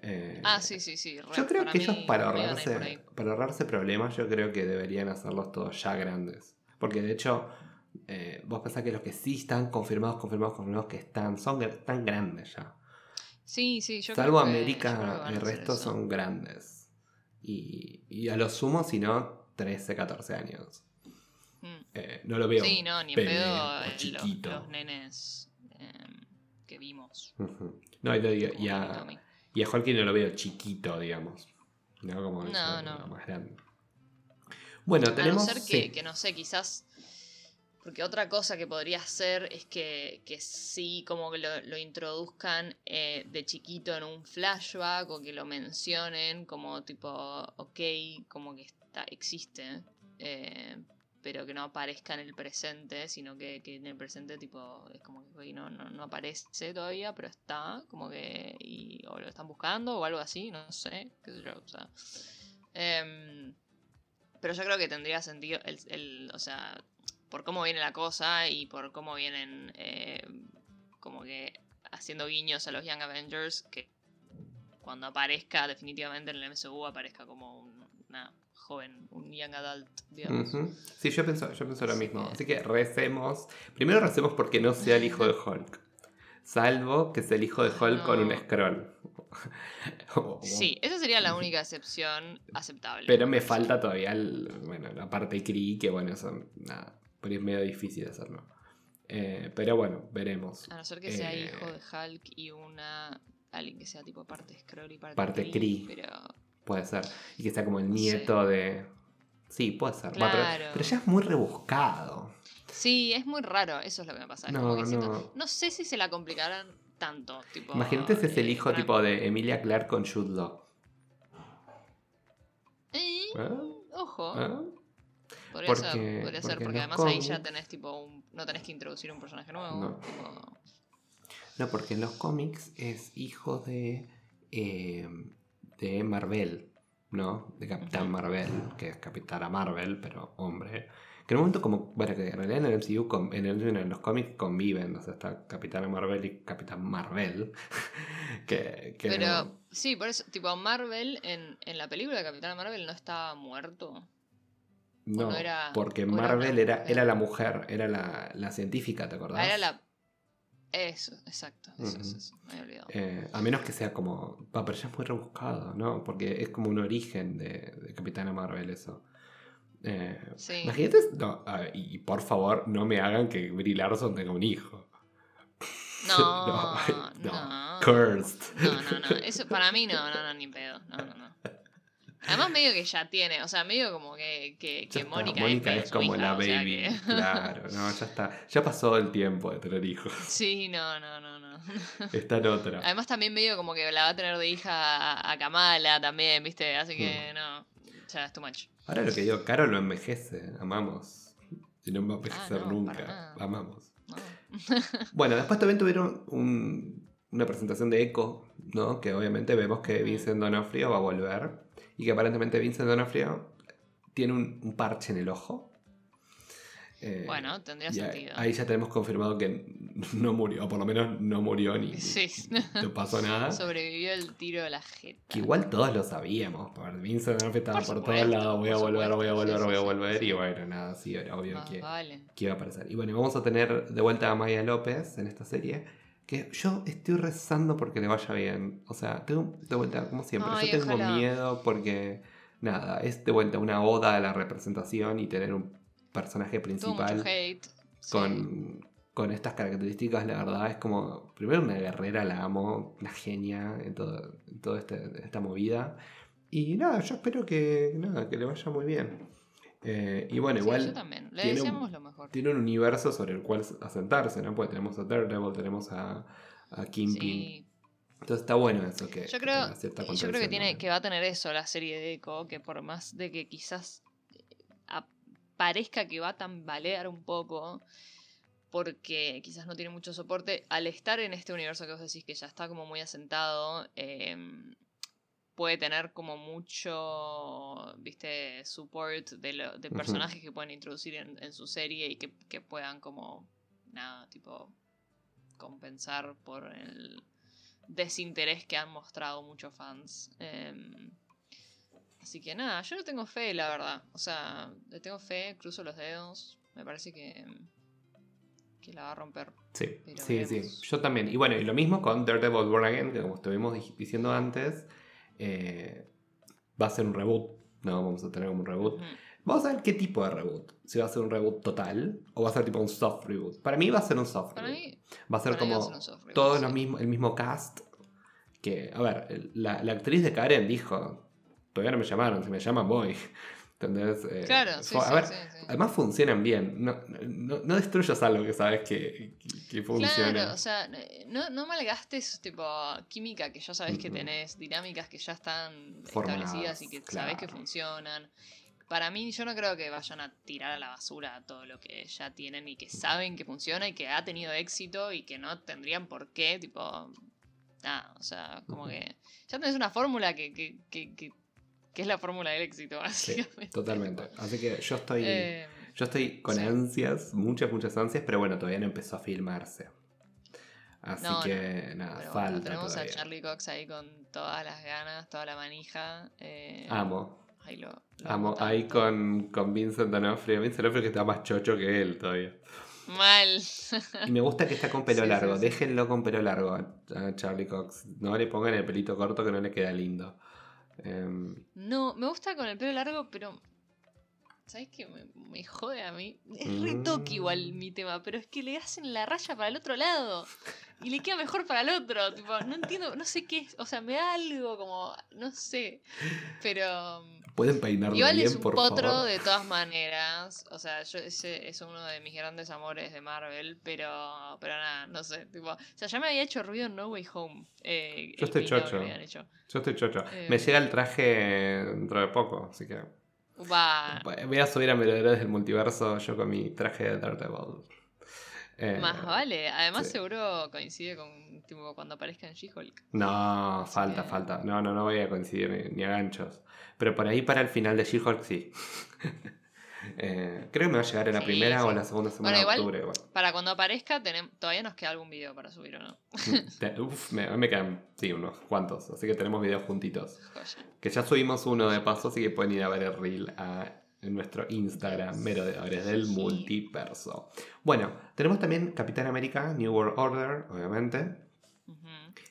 Eh, Ah, sí, sí, sí. re, Yo creo para que ellos para ahorrarse, para ahorrarse problemas, yo creo que deberían hacerlos todos ya grandes. Porque de hecho, eh, vos pensás que los que sí están confirmados, confirmados, confirmados que están, son tan grandes ya. Sí, sí, yo Salvo creo que- América, el resto son grandes. Y, y a lo sumo, si no, 13, 14 años. Mm. Eh, no lo veo. Sí, no, ni en pedo eh, los, los nenes em, que vimos. No, y, lo digo, y, a, y a Hulky no lo veo chiquito, digamos. No, como No, eso, no. más grande. Bueno, tenemos. A no ser que, sí. que no sé, quizás. Porque otra cosa que podría ser es que, que sí, como que lo, lo introduzcan eh, de chiquito en un flashback o que lo mencionen como tipo, ok, como que está, existe, eh, pero que no aparezca en el presente, sino que, que en el presente tipo es como que no, no, no aparece todavía, pero está, como que, y, o lo están buscando o algo así, no sé, qué sé yo, o sea. Em, pero yo creo que tendría sentido, el, el- o sea, por cómo viene la cosa y por cómo vienen eh, como que haciendo guiños a los Young Avengers, que cuando aparezca definitivamente en el MCU aparezca como un- una joven, un Young Adult, digamos. Sí, yo pienso, yo pienso lo mismo. Así que recemos. Primero recemos porque no sea el hijo de Hulk. Salvo que sea el hijo de Hulk con un scroll. Sí, esa sería la única excepción aceptable. Pero me falta todavía el- bueno, la parte Kree, que bueno, eso nada, ahí es medio difícil de hacerlo. Eh, pero bueno, veremos. A no ser que sea Eh, hijo de Hulk y una. Alguien que sea tipo parte Skrull y parte, Parte Kree. Pero. Puede ser. Y que sea como el nieto de. Sí, puede ser. Va, pero- ya es muy rebuscado. Sí, es muy raro, eso es lo que me pasa. No, como que siento- no. no sé si se la complicarán tanto. Tipo, Imagínate si es el eh, hijo tipo de Emilia Clark con Jude Law. Eh. Ojo, ¿Ah? podría porque- ser, podría ser, porque además ahí ya tenés tipo un, no tenés que introducir un personaje nuevo. No. tipo- No, porque en los cómics es hijo de. eh, de Marvel, ¿no? De Capitán. Marvel, que es Capitana Marvel, pero hombre. Que en un momento como. Bueno, que en realidad en el MCU, en, el- en los cómics conviven, o sea, está Capitana Marvel y Capitán Marvel. que, que Pero no- sí, por eso, tipo Marvel en, en la película de Capitana Marvel no estaba muerto. No, no era- porque Marvel era, era la mujer, era la, la científica, ¿te acordás? Ah, era la. Eso, exacto. Eso, Ujú. eso, eso, me había olvidado. Eh, a menos que sea como. Va, pero ya es muy rebuscado, ¿no? Porque es como un origen de, de Capitana Marvel eso. Eh, Sí. Imagínate. no, ver, y por favor, no me hagan que Brie Larson tenga un hijo. No, no, no. Cursed. No, no, no. Eso para mí no, no, no, ni pedo. No, no, no. Además, medio que ya tiene, o sea, medio como que, que, que Mónica, Mónica es como hija, la o sea baby. que- Claro, no, ya está. Ya pasó el tiempo de tener hijos. Sí, no, no, no, no. Está en otra. Además, también medio como que la va a tener de hija a, Kamala también, ¿viste? Así Hmm. que no. Ya es too much. Ahora lo que digo, Caro no envejece. Amamos. Y no va a envejecer Ah, no, para nunca. Amamos. No. Bueno, después también tuvieron un- una presentación de Echo, ¿no? Que obviamente vemos que Vincent Donofrio va a volver. Y que aparentemente Vincent Donofrio tiene un, un parche en el ojo. Eh, Bueno, tendría sentido. Ahí ya tenemos confirmado que no murió, o por lo menos no murió ni Sí. no pasó nada. Sobrevivió el tiro de la jeta. Que igual todos lo sabíamos, por Vincent D'Onofrio estaba Por por, supuesto, todos lados, voy a volver, voy a volver, sí, voy a volver, sí. y bueno, nada, sí, era obvio que, vale. que iba a aparecer. Y bueno, vamos a tener de vuelta a Maya López en esta serie, que yo estoy rezando porque le vaya bien. O sea, tengo de vuelta, como siempre, Ay, yo tengo ojalá. miedo porque, nada, es de vuelta una oda a la representación y tener un personaje principal hate. sí. con, con estas características, la verdad es como, primero una guerrera, la amo, una genia en todo, en toda este- esta movida. Y nada, yo espero que, nada, que le vaya muy bien. Eh, y bueno, Sí, igual yo también. Le tiene un- deseamos lo mejor. tiene un universo sobre el cual asentarse, ¿no? Porque tenemos a Daredevil, tenemos a, a Kingpin. Sí. Entonces está bueno eso que, Yo creo, yo creo que tiene que va a tener eso la serie de Echo, que por más de que quizás eh, parezca que va a tambalear un poco, porque quizás no tiene mucho soporte, al estar en este universo que vos decís que ya está como muy asentado, em, puede tener como mucho, viste, support de, lo- de personajes que pueden introducir en, en su serie y que, que puedan como, nada, tipo, compensar por el desinterés que han mostrado muchos fans. Em, así que nada, yo no tengo fe, la verdad. O sea, le tengo fe, cruzo los dedos. Me parece que, que la va a romper. Sí, sí, sí. Yo también. Y bueno, y lo mismo con Daredevil Born Again, que como estuvimos di- diciendo antes, eh, va a ser un reboot. No, vamos a tener un reboot. Vamos a ver qué tipo de reboot. Si va a ser un reboot total o va a ser tipo un soft reboot. Para mí va a ser un soft Para reboot. mí, va a ser a como ser reboot, sí. los mismos, el mismo cast. Que, a ver, la, la actriz de Karen dijo, todavía no me llamaron, si me llaman voy. ¿Entendés? Eh, Claro, sí, a ver, sí, sí. además funcionan bien. No, no, no destruyas algo que sabes que, que, que funciona. Claro, o sea, no, no malgastes tipo química que ya sabes que tenés, dinámicas que ya están Formadas, establecidas y que sabes que claro. funcionan. Para mí, yo no creo que vayan a tirar a la basura todo lo que ya tienen y que saben que funciona y que ha tenido éxito y que no tendrían por qué, tipo. Nada, o sea, como que. Ya tenés una fórmula que, que, que, es la fórmula del éxito, Sí, básicamente. totalmente. Así que yo estoy, Eh, yo estoy con sí. ansias, muchas, muchas ansias, pero bueno, todavía no empezó a filmarse. Así No, no. que nada, pero bueno, falta tenemos todavía. a Charlie Cox ahí con todas las ganas, toda la manija. eh, Amo, Ahí lo, lo amo. Ahí con, con Vincent D'Onofrio. Vincent D'Onofrio que está más chocho que él todavía. Mal. Y me gusta que está con pelo Sí, sí, largo. sí. Déjenlo con pelo largo a Charlie Cox. No le pongan el pelito corto que no le queda lindo. Em, No, me gusta con el pelo largo, pero. ¿Sabes qué? Me, me jode a mí. Es re Mm. toque igual mi tema, pero es que le hacen la raya para el otro lado. Y le queda mejor para el otro. Tipo, no entiendo, no sé qué es. O sea, me da algo como. No sé. Pero. ¿Pueden peinarlo Igual bien, es un por potro favor? de todas maneras. O sea, yo ese es uno de mis grandes amores de Marvel, pero pero nada, no sé. Tipo, o sea, ya me había hecho ruido en No Way Home. eh, Yo estoy chocho. Yo estoy chocho. Eh. Me llega el traje dentro de poco, así que... Va, Voy a subir a Melodredes del multiverso yo con mi traje de Daredevil. Eh, más vale. Además, sí. seguro coincide con tipo, cuando aparezca en She-Hulk. No, falta, falta. No, no, no voy a coincidir ni, a ganchos. Pero por ahí para el final de She-Hulk sí. Eh, creo que me va a llegar en la Sí, primera o sí. la segunda semana Bueno, igual- de octubre. Bueno. Para cuando aparezca, tenem- todavía nos queda algún video para subir o no. Uf, me, me quedan, sí, unos cuantos. Así que tenemos videos juntitos. Joya. Que ya subimos uno de paso, así que pueden ir a ver el reel a- en nuestro Instagram, Merodeadores del Sí. Multiverso. Bueno, tenemos también Capitán América, New World Order, obviamente.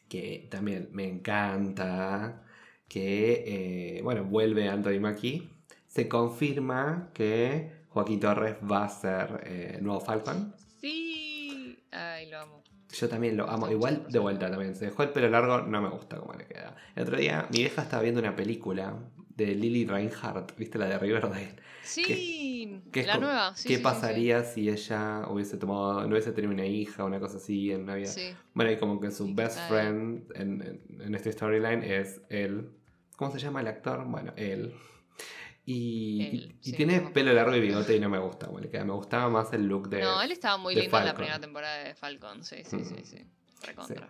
Que también me encanta, que, eh, bueno, vuelve Anthony Mackie. Se confirma que Joaquín Torres va a ser eh, nuevo Falcon. Sí. Ay, lo amo. Yo también lo amo. Igual de vuelta también. Se dejó el pelo largo, no me gusta cómo le queda. El otro día mi vieja estaba viendo una película de Lily Reinhardt, ¿viste la de Riverdale? Sí, que la nueva. Sí, ¿Qué sí, sí, pasaría si ella hubiese tomado, no hubiese tenido una hija o una cosa así en una vida? Sí. Bueno, y como que su best friend en, en, en este storyline es él. ¿Cómo se llama el actor? Bueno, él. Y, Él, y- tiene no pelo largo y bigote y no me gusta. Bueno, me gustaba más el look de... No, él estaba muy lindo en la primera temporada de Falcon. Sí, sí, sí, Mm. sí. Recontra.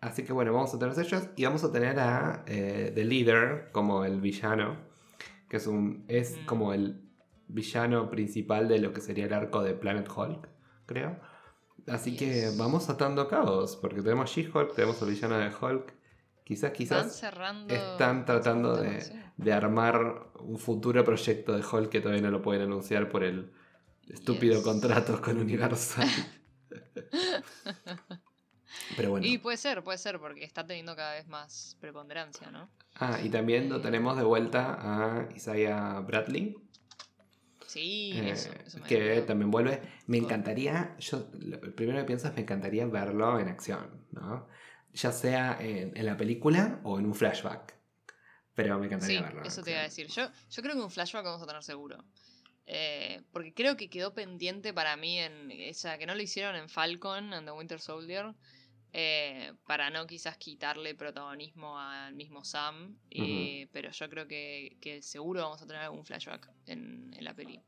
Así que bueno, vamos a tener ellos y vamos a tener a eh, The Leader como el villano. Que es un. es Mm. como el villano principal de lo que sería el arco de Planet Hulk, creo. Así que vamos atando cabos, porque tenemos She-Hulk, tenemos el villano de Hulk. Quizás, Están quizás cerrando. están tratando de, de armar un futuro proyecto de Hulk que todavía no lo pueden anunciar por el estúpido Yes. contrato con Universal. Pero bueno. Y puede ser, puede ser, porque está teniendo cada vez más preponderancia, ¿no? Ah, y también lo tenemos de vuelta a Isaiah Bradley. Sí, eh, eso, eso me que acuerdo. también vuelve. Me encantaría, yo lo primero que pienso es me encantaría verlo en acción, ¿no? Ya sea en, en la película o en un flashback. Pero me encantaría Sí, verlo. eso te iba a decir. Yo, yo creo que un flashback vamos a tener seguro. Eh, porque creo que quedó pendiente para mí en esa que no lo hicieron en Falcon and the Winter Soldier eh, para no quizás quitarle protagonismo al mismo Sam eh, pero yo creo que, que seguro vamos a tener algún flashback en, en la peli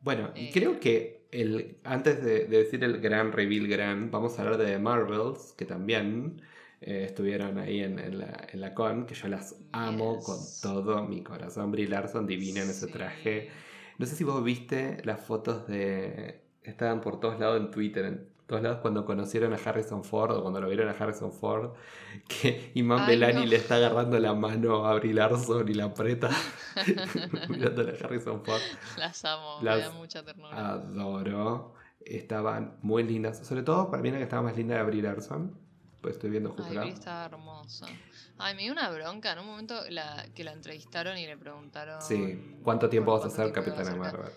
Bueno, y Eh, creo que el, antes de, de decir el gran reveal gran, vamos a hablar de Marvels, que también estuvieron ahí en, en la, en la con, que yo las amo Yes. con todo mi corazón. Brie Larson divina en ese traje. No sé si vos viste las fotos de... Estaban por todos lados en Twitter, todos lados cuando conocieron a Harrison Ford o cuando lo vieron a Harrison Ford, que Iman Belani no. le está agarrando la mano a Brie Larson y la aprieta mirándole a Harrison Ford. las amo Las me da mucha ternura Adoro. Estaban muy lindas. Sobre todo para mí la que estaba más linda era Brie Larson. Pues estoy viendo justo Ay. Brie está hermosa. Ay, me dio una bronca. En un momento la, que la entrevistaron y le preguntaron. Sí. ¿Cuánto tiempo vas a ser Capitana Marvel?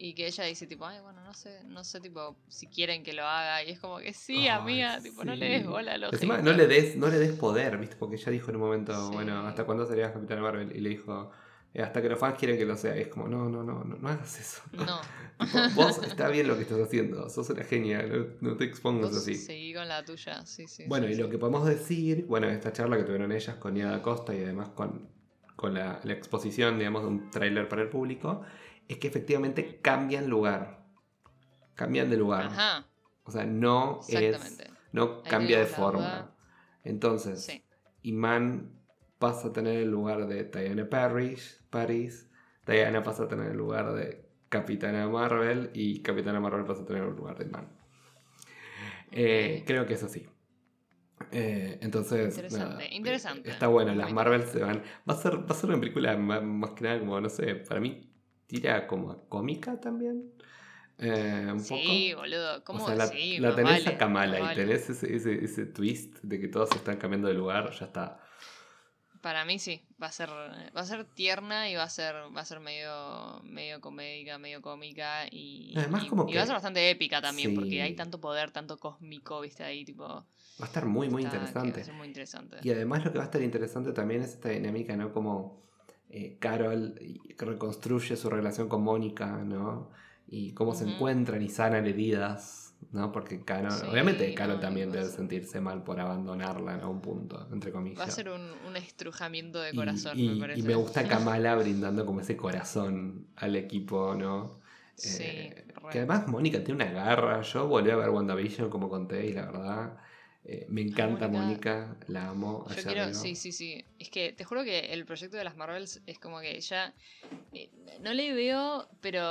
Y que ella dice, tipo, ay, bueno, no sé, no sé, tipo, si quieren que lo haga. Y es como que sí, Ay, amiga, tipo, no le des sí. bola a los Encima no le des, no le des poder, ¿viste? Porque ella dijo en un momento, Sí. bueno, ¿hasta cuándo serías Capitana Marvel? Y le dijo, "Eh, hasta que los fans quieren que lo sea. Y es como, no, no, no, no, no hagas eso. No, Tipo, vos está bien lo que estás haciendo, sos una genia, no, no te expongas vos así. seguí con la tuya, sí, sí. Bueno, sí, y sí. lo que podemos decir, bueno, esta charla que tuvieron ellas con Iada Costa y además con, con la, la exposición, digamos, de un tráiler para el público, es que efectivamente cambian lugar. Cambian de lugar. Ajá, O sea, no es. No cambia de forma. Entonces, Sí. Iman pasa a tener el lugar de Diana Parrish, Paris. Diana pasa a tener el lugar de Capitana Marvel y Capitana Marvel pasa a tener el lugar de Iman. Eh, creo que es así. Eh, entonces, Interesante, nada, interesante. Está bueno, las Marvel se van. Va a ser, va a ser una película más, más que nada como, no sé, para mí tira como a cómica también. Eh, un Sí, poco. boludo. ¿Cómo o sea, la, sí, la más tenés vale, a Kamala y tenés ese, ese, ese twist de que todos se están cambiando de lugar, ya está. Para mí sí, va a ser, va a ser tierna y va a ser, va a ser medio, medio comédica, medio cómica y, Además, y- como y que- va a ser bastante épica también, Sí. porque hay tanto poder, tanto cósmico, viste ahí, tipo. Va a estar muy, muy interesante. Va a ser muy interesante. Y además lo que va a estar interesante también es esta dinámica, ¿no? Como eh, Carol y- reconstruye su relación con Mónica, ¿no? Y cómo se encuentran y sanan heridas, ¿no? Porque Carol, Sí, obviamente Carol no, también debe sentirse mal por abandonarla en un punto, entre comillas. Va a ser un, un estrujamiento de Y- corazón, y, me y parece. me gusta Kamala brindando como ese corazón al equipo, ¿no? Sí, Eh, que además Mónica tiene una garra. Yo volví a ver WandaVision como conté y la verdad eh, me encanta Mónica. Mónica, la amo. Yo quiero, sí, sí, sí. Es que te juro que el proyecto de las Marvels es como que ya. eh, no le veo, pero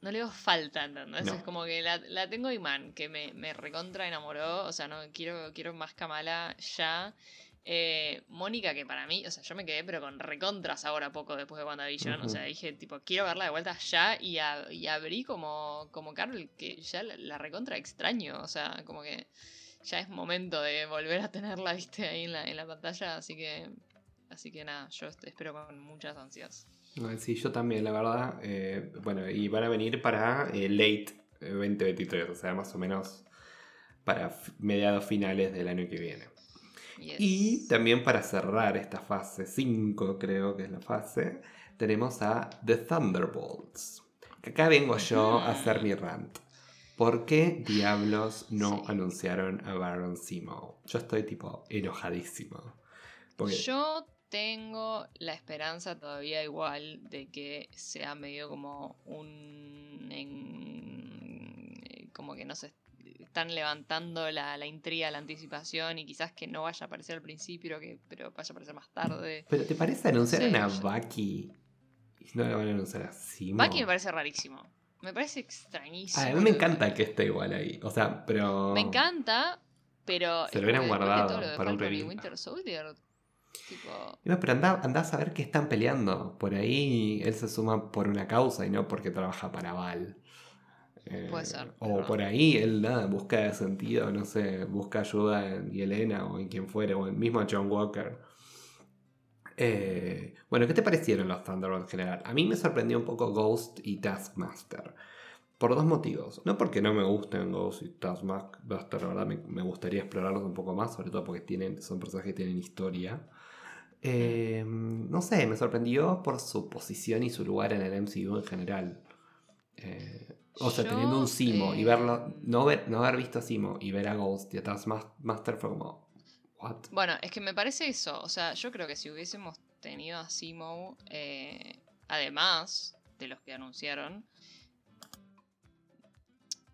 no le veo falta, ¿entendés? No. Es como que la, la tengo Iman, que me, me recontra enamoró. O sea, no quiero, quiero más Kamala ya. Eh, Mónica, que para mí, o sea, yo me quedé, pero con recontras ahora poco después de WandaVision. O sea, dije, tipo, quiero verla de vuelta ya y, a- y abrí como, como Carol, que ya la, la recontra extraño. O sea, como que ya es momento de volver a tenerla, viste, ahí en la, en la pantalla. Así que, así que nada, yo espero con muchas ansias. Sí, yo también, la verdad. eh, bueno, y van a venir para eh, late eh, 2023, o sea, más o menos para mediados finales del año que viene. Yes. Y también para cerrar esta fase 5, creo que es la fase, tenemos a The Thunderbolts. Acá vengo yo a hacer mi rant. ¿Por qué diablos no Sí. anunciaron a Baron Simo? Yo estoy tipo enojadísimo. Porque Yo tengo la esperanza todavía igual de que sea medio como un... en- como que no se están levantando la, la intriga, la anticipación y quizás que no vaya a aparecer al principio, pero que pero vaya a aparecer más tarde. ¿Pero te parece anunciar a Bucky no la van a anunciar a Simo. Bucky me parece rarísimo. Me parece extrañísimo. Ah, a mí me encanta que esté igual ahí. O sea, pero. Me encanta, pero. Se lo hubieran guardado de para un review. Winter Soldier, tipo. No, pero anda, anda a saber qué están peleando. Por ahí él se suma por una causa y no porque trabaja para Val. Eh, Puede ser, O por ahí él nada, busca sentido, no sé, busca ayuda en Yelena o en quien fuere, o en mismo John Walker. Eh, bueno, ¿qué te parecieron los Thunderbolts en general? A mí me sorprendió un poco Ghost y Taskmaster. Por dos motivos. No porque no me gusten Ghost y Taskmaster, la verdad me, me gustaría explorarlos un poco más, sobre todo porque tienen, son personajes que tienen historia. Eh, no sé, me sorprendió por su posición y su lugar en el MCU en general. Eh, o sea, Yo, teniendo un Simo y verlo, no, ver, no haber visto a Simo y ver a Ghost y a Taskmaster fue como, Bueno, es que me parece eso. O sea, yo creo que si hubiésemos tenido a Simo, eh, además de los que anunciaron.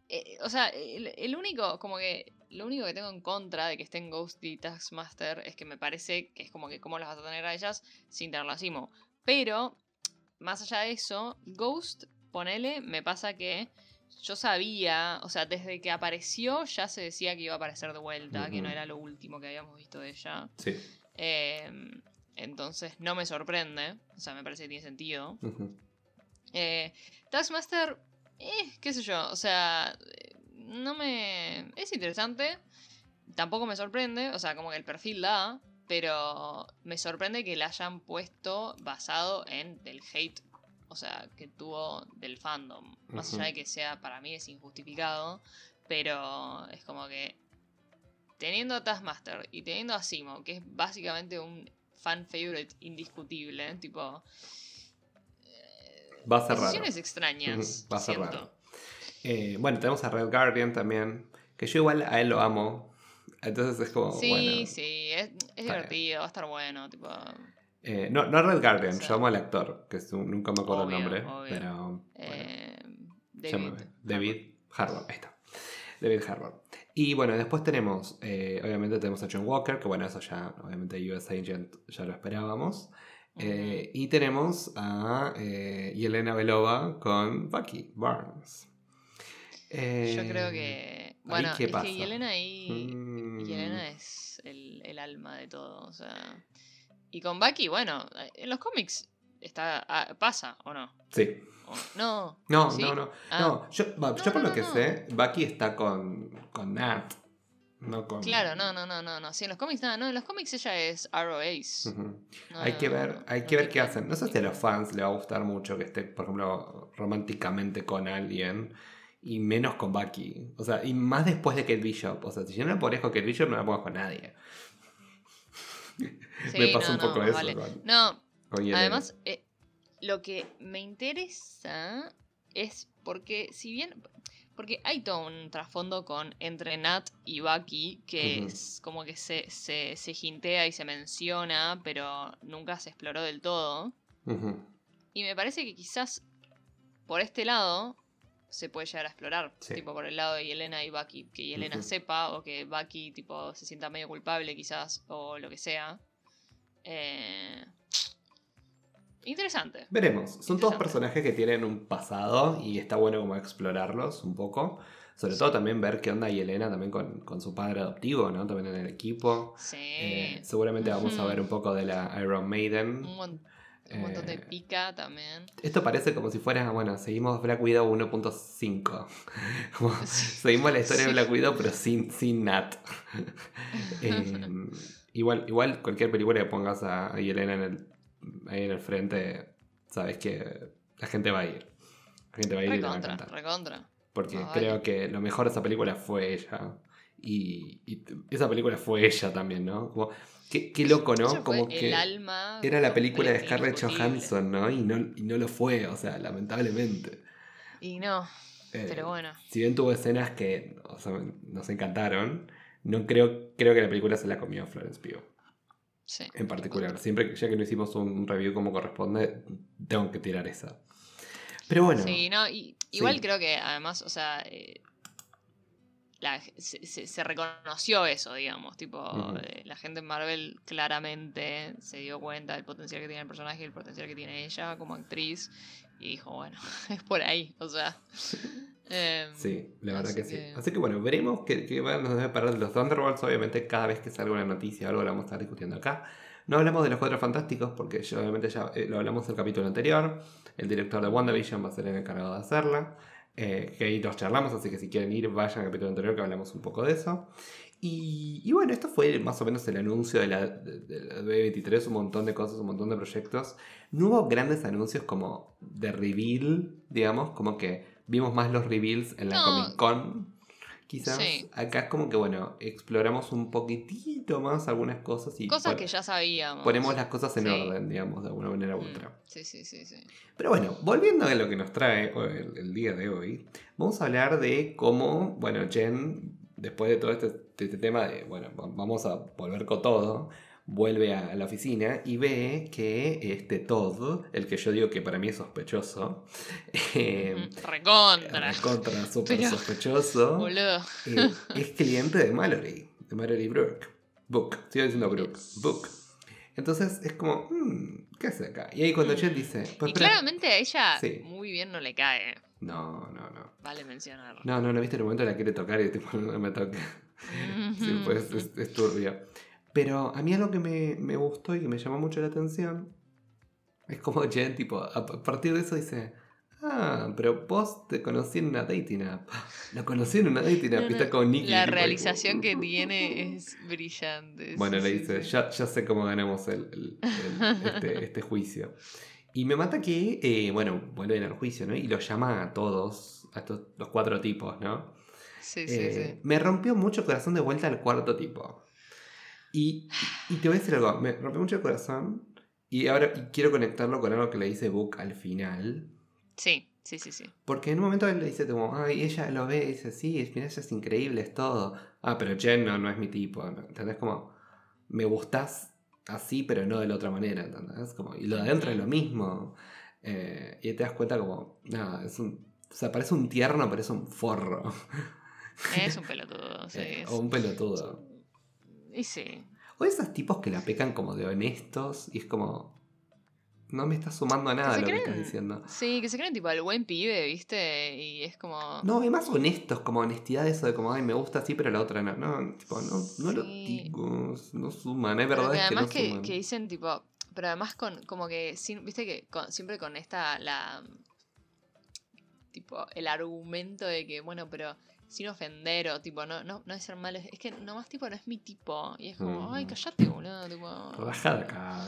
eh, o sea, el, único, como que. Lo único que tengo en contra de que estén Ghost y Taskmaster es que me parece que es como que cómo las vas a tener a ellas sin tenerla a Simo. Pero, más allá de eso, Ghost, ponele, me pasa que yo sabía, o sea, desde que apareció ya se decía que iba a aparecer de vuelta, que no era lo último que habíamos visto de ella. Sí. Eh, entonces no me sorprende, o sea, me parece que tiene sentido. Eh, Taskmaster, eh, qué sé yo, o sea, eh, no me... Es interesante, tampoco me sorprende, o sea, como que el perfil da, pero me sorprende que la hayan puesto basado en el hate, o sea, que tuvo del fandom. Más allá de que sea, para mí es injustificado, pero es como que teniendo a Taskmaster y teniendo a Simo, que es básicamente un fan favorite indiscutible, tipo... eh, Va a ser raro. Decisiones extrañas. Ujú, va a ser raro. Eh, bueno, tenemos a Red Guardian también, que yo igual a él lo amo. Entonces es como, Sí, bueno. sí, es, es divertido, va a estar bueno, tipo... Eh, no, no Red Guardian, O sea, yo amo al actor, que es un- nunca me acuerdo obvio, el nombre, obvio. pero bueno, eh, David. llámame. David Harbour, ahí está. David Harbour. Y bueno, después tenemos, eh, obviamente tenemos a John Walker, que bueno, eso ya, obviamente US Agent ya lo esperábamos. Eh, y tenemos a Yelena Belova con Bucky Barnes. Yo creo que... Bueno, es pasa? que Yelena ahí... mm, Yelena es el, el alma de todo, o sea... Y con Bucky, bueno, en los cómics está ah, pasa, ¿o no? Sí. ¿O- no. No, ¿Sí? no, no. Ah. no, yo, No, yo por no, lo que sé, Bucky está con, con Nat. No con. Claro, no, no, no, no, no. Sí, en los cómics nada, no, en los cómics ella es Arrow Ace. Ujú. No, hay no, que ver, no, hay que ver qué hacen. No sé si a los fans le va a gustar mucho que esté, por ejemplo, románticamente con alguien. Y menos con Bucky. O sea, y más después de Kate Bishop. O sea, si yo no la pongo con Kate Bishop, no la pongo con nadie. Sí, Me pasó no, un poco no, eso vale. No, además, eh, lo que me interesa es porque, si bien. Porque hay todo un trasfondo con entre Nat y Bucky que es como que se, se, se hintea y se menciona, pero nunca se exploró del todo. Y me parece que quizás por este lado se puede llegar a explorar. Sí. Tipo por el lado de Yelena y Bucky. Que Yelena sepa o que Bucky tipo se sienta medio culpable quizás o lo que sea. Eh, Interesante. Veremos. Son todos personajes que tienen un pasado y está bueno como explorarlos un poco. Sobre todo también ver qué onda Yelena también con, con su padre adoptivo, ¿no? También en el equipo. Sí. Eh, seguramente vamos a ver un poco de la Iron Maiden. un, un montón de Eh, pica también. Esto parece como si fuera, bueno, seguimos Black Widow 1.5. Como Sí. seguimos la historia de. Black Widow, pero sin, sin Nat. Eh, igual, igual cualquier película que pongas a, Yelena en el, ahí en el frente, sabes que la gente va a ir. La gente va a ir y le va a Recontra, encantar. recontra. Porque creo vale. que lo mejor de esa película fue ella. Y, y esa película fue ella también, ¿no? Como, qué, qué loco, ¿no? Como el que alma era la película de Scarlett. Johansson, ¿no? Y, ¿no? y no lo fue, o sea, lamentablemente. Y no, Eh, pero bueno. Si bien tuvo escenas que o sea, nos encantaron, no creo, creo que la película se la comió Florence Pugh. Sí. En particular. Siempre, ya que no hicimos un review como corresponde, tengo que tirar esa. Pero bueno. Sí, no, y, igual Sí. creo que además, o sea, eh, la- se, se- se reconoció eso, digamos. Tipo, eh, la gente en Marvel claramente se dio cuenta del potencial que tiene el personaje y el potencial que tiene ella como actriz. Y dijo, bueno, es por ahí, o sea. em, Sí, la verdad que, sí. que- Así que bueno, veremos qué, qué va- nos debe parar los Thunderbolts. Obviamente, cada vez que salga una noticia o algo, la vamos a estar discutiendo acá. No hablamos de los cuatro fantásticos porque ya, obviamente ya eh, lo hablamos en el capítulo anterior. El director de WandaVision va a ser el encargado de hacerla. Eh, que ahí los charlamos, así que si quieren ir, vayan al capítulo anterior que hablamos un poco de eso. Y, y bueno, esto fue más o menos el anuncio de la, de, de la B23, un montón de cosas, un montón de proyectos. No hubo grandes anuncios como de reveal, digamos, como que vimos más los reveals en la No. Comic Con. Quizás Sí. acá es como que, bueno, exploramos un poquitito más algunas cosas y Cosas que ya sabíamos. ponemos las cosas en Sí. orden, digamos, de alguna manera u Mm, otra. Sí, sí, sí, sí. Pero bueno, volviendo a lo que nos trae el, el día de hoy, vamos a hablar de cómo, bueno, Jen, después de todo este, este tema de, bueno, va- vamos a volver con todo, vuelve a la oficina y ve que este Todd, el que yo digo que para mí es sospechoso, eh, Recontra. contra súper sospechoso, Boludo. eh, es cliente de Mallory, de Mallory Brooke. Book, sigo diciendo Brooke. Book. Entonces es como, hmm, ¿qué hace acá? Y ahí cuando Jen dice, pues Y claramente a ella Sí. muy bien no le cae. no, no, no. Vale mencionar. No, no, no, viste, en el momento la quiere tocar y tipo, no me toca. Sí, pues es, es turbio. Pero a mí algo que me, me gustó y que me llamó mucho la atención es como Jen, tipo, a partir de eso dice, ah, pero vos te conocí en una dating app. Lo conocí en una dating app No, está con Nicky. La realización que tiene es brillante. Bueno, sí, le dice, sí. ya, ya sé cómo ganamos el, el- el- este, este juicio. Y me mata que, eh, bueno, vuelven al juicio, ¿no? Y los llama a todos, a estos, los cuatro tipos, ¿no? Sí, sí, Eh, sí. Me rompió mucho el corazón de vuelta al cuarto tipo. Y, y te voy a decir algo, me rompió mucho el corazón. Y ahora quiero conectarlo con algo que le dice Book al final. Sí, sí, sí, sí. Porque en un momento él le dice como, ay, ella lo ve y dice, sí, es, mira, ella es increíble, es todo. Ah, pero Jen no, no es mi tipo. ¿Entendés? Como, me gustás así, pero no de la otra manera, ¿entendés? Como, y lo de adentro es lo mismo. Eh, y te das cuenta como, nada, es un... O sea, parece un tierno, pero es un forro. Es un pelotudo. Sí, Eh, o un pelotudo. Y sí. O esos tipos que la pecan como de honestos y es como. No me estás sumando a nada lo que estás diciendo. Sí, que se creen tipo el buen pibe, ¿viste? Y es como. No, y más honestos, como honestidad, eso de como, ay, me gusta así, pero la otra no. No, tipo, no, no lo digo, no suman, es verdad que es que además no que, suman. que dicen tipo. Pero además con. Como que. sin- Viste que con- siempre con esta. La. Tipo, el argumento de que, bueno, pero. Sin ofender o tipo, no, no, no es ser malo. Es que nomás tipo no es mi tipo. Y es como, Mm. ay, callate, boludo. Tipo. Rajada acá.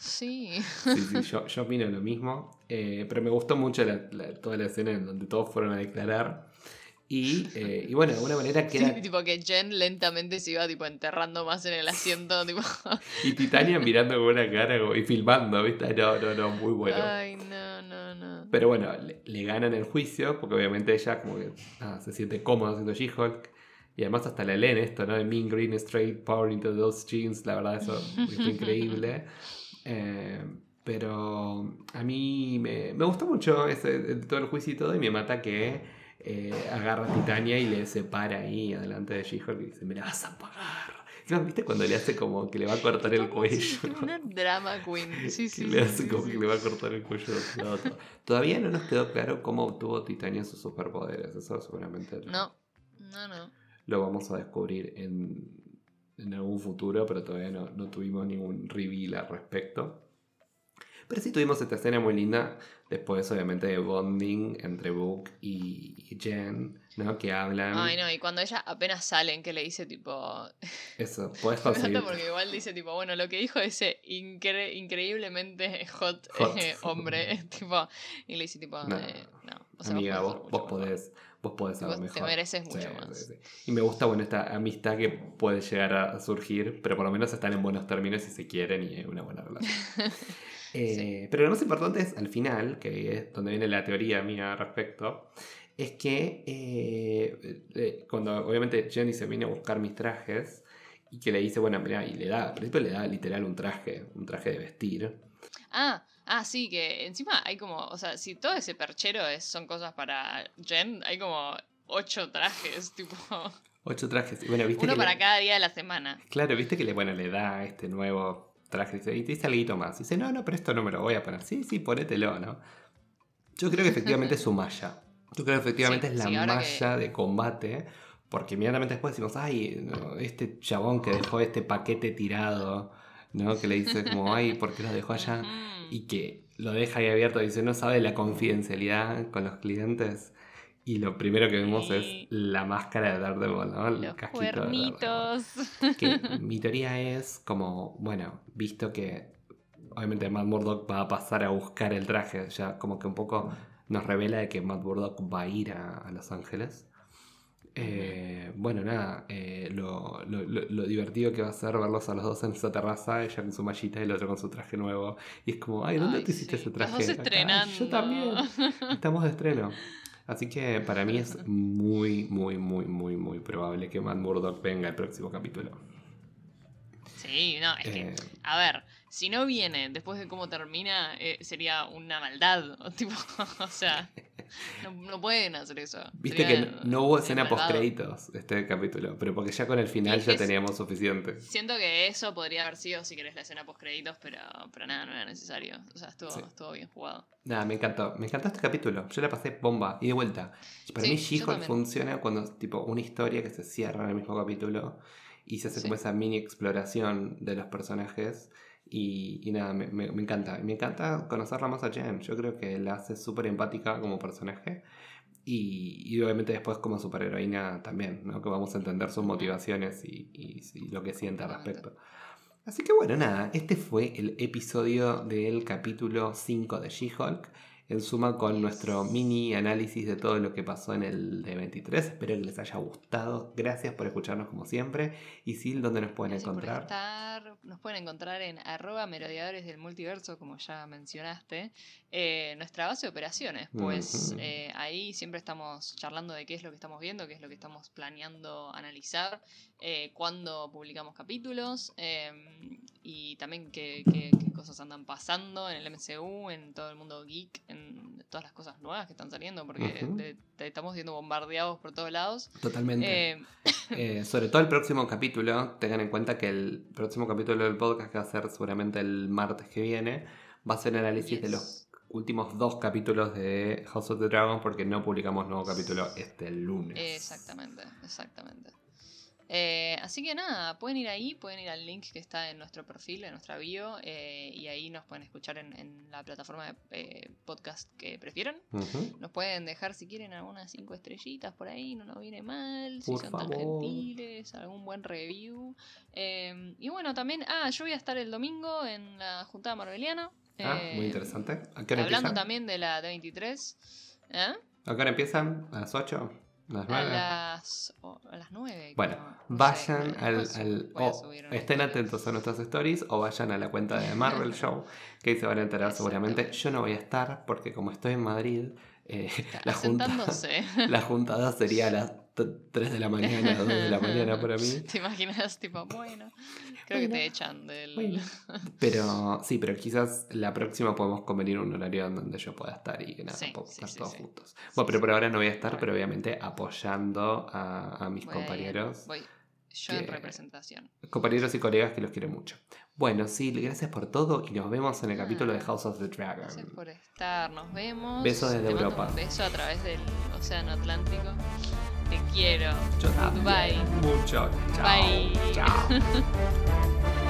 Sí. Sí, sí, yo, yo opino lo mismo. Eh, pero me gustó mucho la- la- toda la escena en donde todos fueron a declarar. Y, eh, y bueno, de alguna manera Sí, queda. tipo que Jen lentamente se iba tipo enterrando más en el asiento, tipo. Y Titania mirando con una cara como- y filmando, ¿viste? No, no, no, muy bueno. Ay, no, no, no. Pero bueno, le, le ganan el juicio, porque obviamente ella como que se siente cómoda siendo She-Hulk. Y además hasta la leen esto, ¿no? De Mean Green Straight Power into those jeans, la verdad eso fue increíble. Eh, pero a mí me, me gustó mucho ese, todo el juicio y todo, y me mata que eh, agarra a Titania y le separa ahí adelante de She-Hulk y dice, me la vas a pagar. Encima, ¿Viste cuando le hace como que le va a cortar el cuello? Una drama queen. Sí, sí. le hace como que le va a cortar el cuello otro. Todavía no nos quedó claro cómo obtuvo Titania sus superpoderes. Eso seguramente lo, No, no, no. lo vamos a descubrir en, en algún futuro, pero todavía no, no tuvimos ningún reveal al respecto. Pero sí tuvimos esta escena muy linda, después obviamente de bonding entre Book y, y Jen, ¿no? Que hablan. Ay, no, y cuando ella apenas salen, que le dice tipo. Eso, puedes conseguir. porque igual dice tipo, bueno, lo que dijo ese incre- increíblemente hot, Hot. eh, hombre, tipo. Y le dice tipo, No, eh, no. o sea, Amiga, vos, vos mejor. podés, vos podés Tipo, algo te mejor. mereces mucho Sí, más. sí, sí. Y me gusta, bueno, esta amistad que puede llegar a surgir, pero por lo menos están en buenos términos y se quieren y hay una buena relación. Eh, Pero lo más importante es al final, que es donde viene la teoría mía al respecto, es que eh, eh, cuando obviamente Jenny se viene a buscar mis trajes y que le dice, bueno, mira, y le da, al principio le da literal un traje, un traje de vestir. Ah, ah, sí, que encima hay como, o sea, si todo ese perchero es, son cosas para Jen, hay como ocho trajes, tipo. Ocho trajes. Bueno, ¿viste Uno que para le- cada día de la semana. Claro, viste que le, bueno, le da este nuevo traje. Y te dice algo más. Dice, no, no, pero esto no me lo voy a poner. Sí, sí, ponételo, ¿no? Yo creo que efectivamente es su malla. Yo creo que efectivamente Sí, es la sí, malla de combate. Porque inmediatamente después decimos, ay, este chabón que dejó este paquete tirado, ¿no? Que le dice como, ay, ¿por qué lo dejó allá? Y que lo deja ahí abierto, dice, no sabe la confidencialidad con los clientes. Y lo primero que vemos Sí. es la máscara de Daredevil, ¿no? El Los casquito de cuernitos. Que mi teoría es como, bueno, visto que obviamente Matt Murdock va a pasar a buscar el traje, ya como que un poco nos revela de que Matt Murdock va a ir a, a Los Ángeles. Eh, bueno, nada, eh, lo, lo- lo- lo divertido que va a ser verlos a los dos en esa terraza, ella con su mallita y el otro con su traje nuevo. Y es como, ay, ¿dónde Ay, te hiciste sí, ese traje? estrenando. Yo también. Estamos de estreno. Así que para mí es muy, muy, muy, muy, muy probable que Matt Murdock venga el próximo capítulo. Sí, no, es que, Eh, a ver, si no viene después de cómo termina, eh, sería una maldad. o Tipo, o sea, no, no pueden hacer eso. Viste Sería- que no, no hubo escena sería malvado. post créditos este capítulo, pero porque ya con el final Sí, ya es- teníamos suficiente. Siento que eso podría haber sido, si querés, la escena post créditos, pero, pero nada, no era necesario. O sea, estuvo, Sí. estuvo bien jugado. Nada, me encantó. Me encantó este capítulo. Yo la pasé bomba y de vuelta. Para Sí, mí She-Hulk funciona cuando es tipo una historia que se cierra en el mismo capítulo y se hace Sí. como esa mini exploración de los personajes. Y, y nada, me, me- me encanta. Me encanta conocerla más a Jen. Yo creo que la hace súper empática como personaje. Y, y obviamente después como superheroína también, ¿no? Que vamos a entender sus motivaciones y, y- y lo que siente al respecto. Así que bueno, nada, este fue el episodio del capítulo 5 de She-Hulk. En suma con nuestro mini análisis de todo lo que pasó en el D23. Espero que les haya gustado. Gracias por escucharnos como siempre. Y Sil, ¿dónde nos pueden Gracias encontrar? estar. Nos pueden encontrar en arroba merodeadores del multiverso, como ya mencionaste. Eh, nuestra base de operaciones, pues eh, ahí siempre estamos charlando de qué es lo que estamos viendo, qué es lo que estamos planeando analizar, eh, cuándo publicamos capítulos eh, y también qué, qué- qué cosas andan pasando en el MCU, en todo el mundo geek, en todas las cosas nuevas que están saliendo, porque te- te estamos siendo bombardeados por todos lados. Totalmente. Eh, Eh, sobre todo el próximo capítulo, tengan en cuenta que el próximo capítulo del podcast, que va a ser seguramente el martes que viene, va a ser un análisis de los últimos dos capítulos de House of the Dragon, porque no publicamos nuevo capítulo este lunes. Exactamente, exactamente. Eh, así que nada, pueden ir ahí, pueden ir al link que está en nuestro perfil, en nuestra bio, eh, y ahí nos pueden escuchar en, en la plataforma de eh, podcast que prefieran. Nos pueden dejar si quieren algunas cinco estrellitas por ahí, no nos viene mal, si son tan gentiles, algún buen review. Eh, y bueno, también, ah, yo voy a estar el domingo en la juntada Marbeliana. Ah, muy eh, interesante. ¿A qué hora Hablando empiezan? también de la D23. ¿Eh? ¿A qué hora empiezan? ¿A las 8? ¿A las A 9? las, o- a las 9. Bueno, creo. No vayan sé, al... estén atentos a nuestras stories o vayan a la cuenta de Marvel Show, que ahí se van a enterar seguramente. Yo no voy a estar porque como estoy en Madrid, eh, la, junta, la juntada sería a las 3 de la mañana, 2 de la mañana para mí. ¿Te imaginas? Tipo, bueno, creo Bueno, que te echan del. bueno. Pero sí, pero quizás la próxima podemos convenir un horario en donde yo pueda estar y que nada, Sí, podemos sí, estar sí, todos sí. juntos. Sí, Bueno, pero por ahora no voy a estar, Bueno. pero obviamente apoyando a, a mis Voy a ir, compañeros. voy yo en que- representación. compañeros y colegas que los quiero mucho. Bueno, sí, gracias por todo y nos vemos en el Ah. capítulo de House of the Dragon. Gracias por estar. Nos vemos. Besos desde Te mando Europa. Un beso a través del Océano Atlántico. Te quiero. Yo también. Bye. Mucho. Chao. Bye. Chao.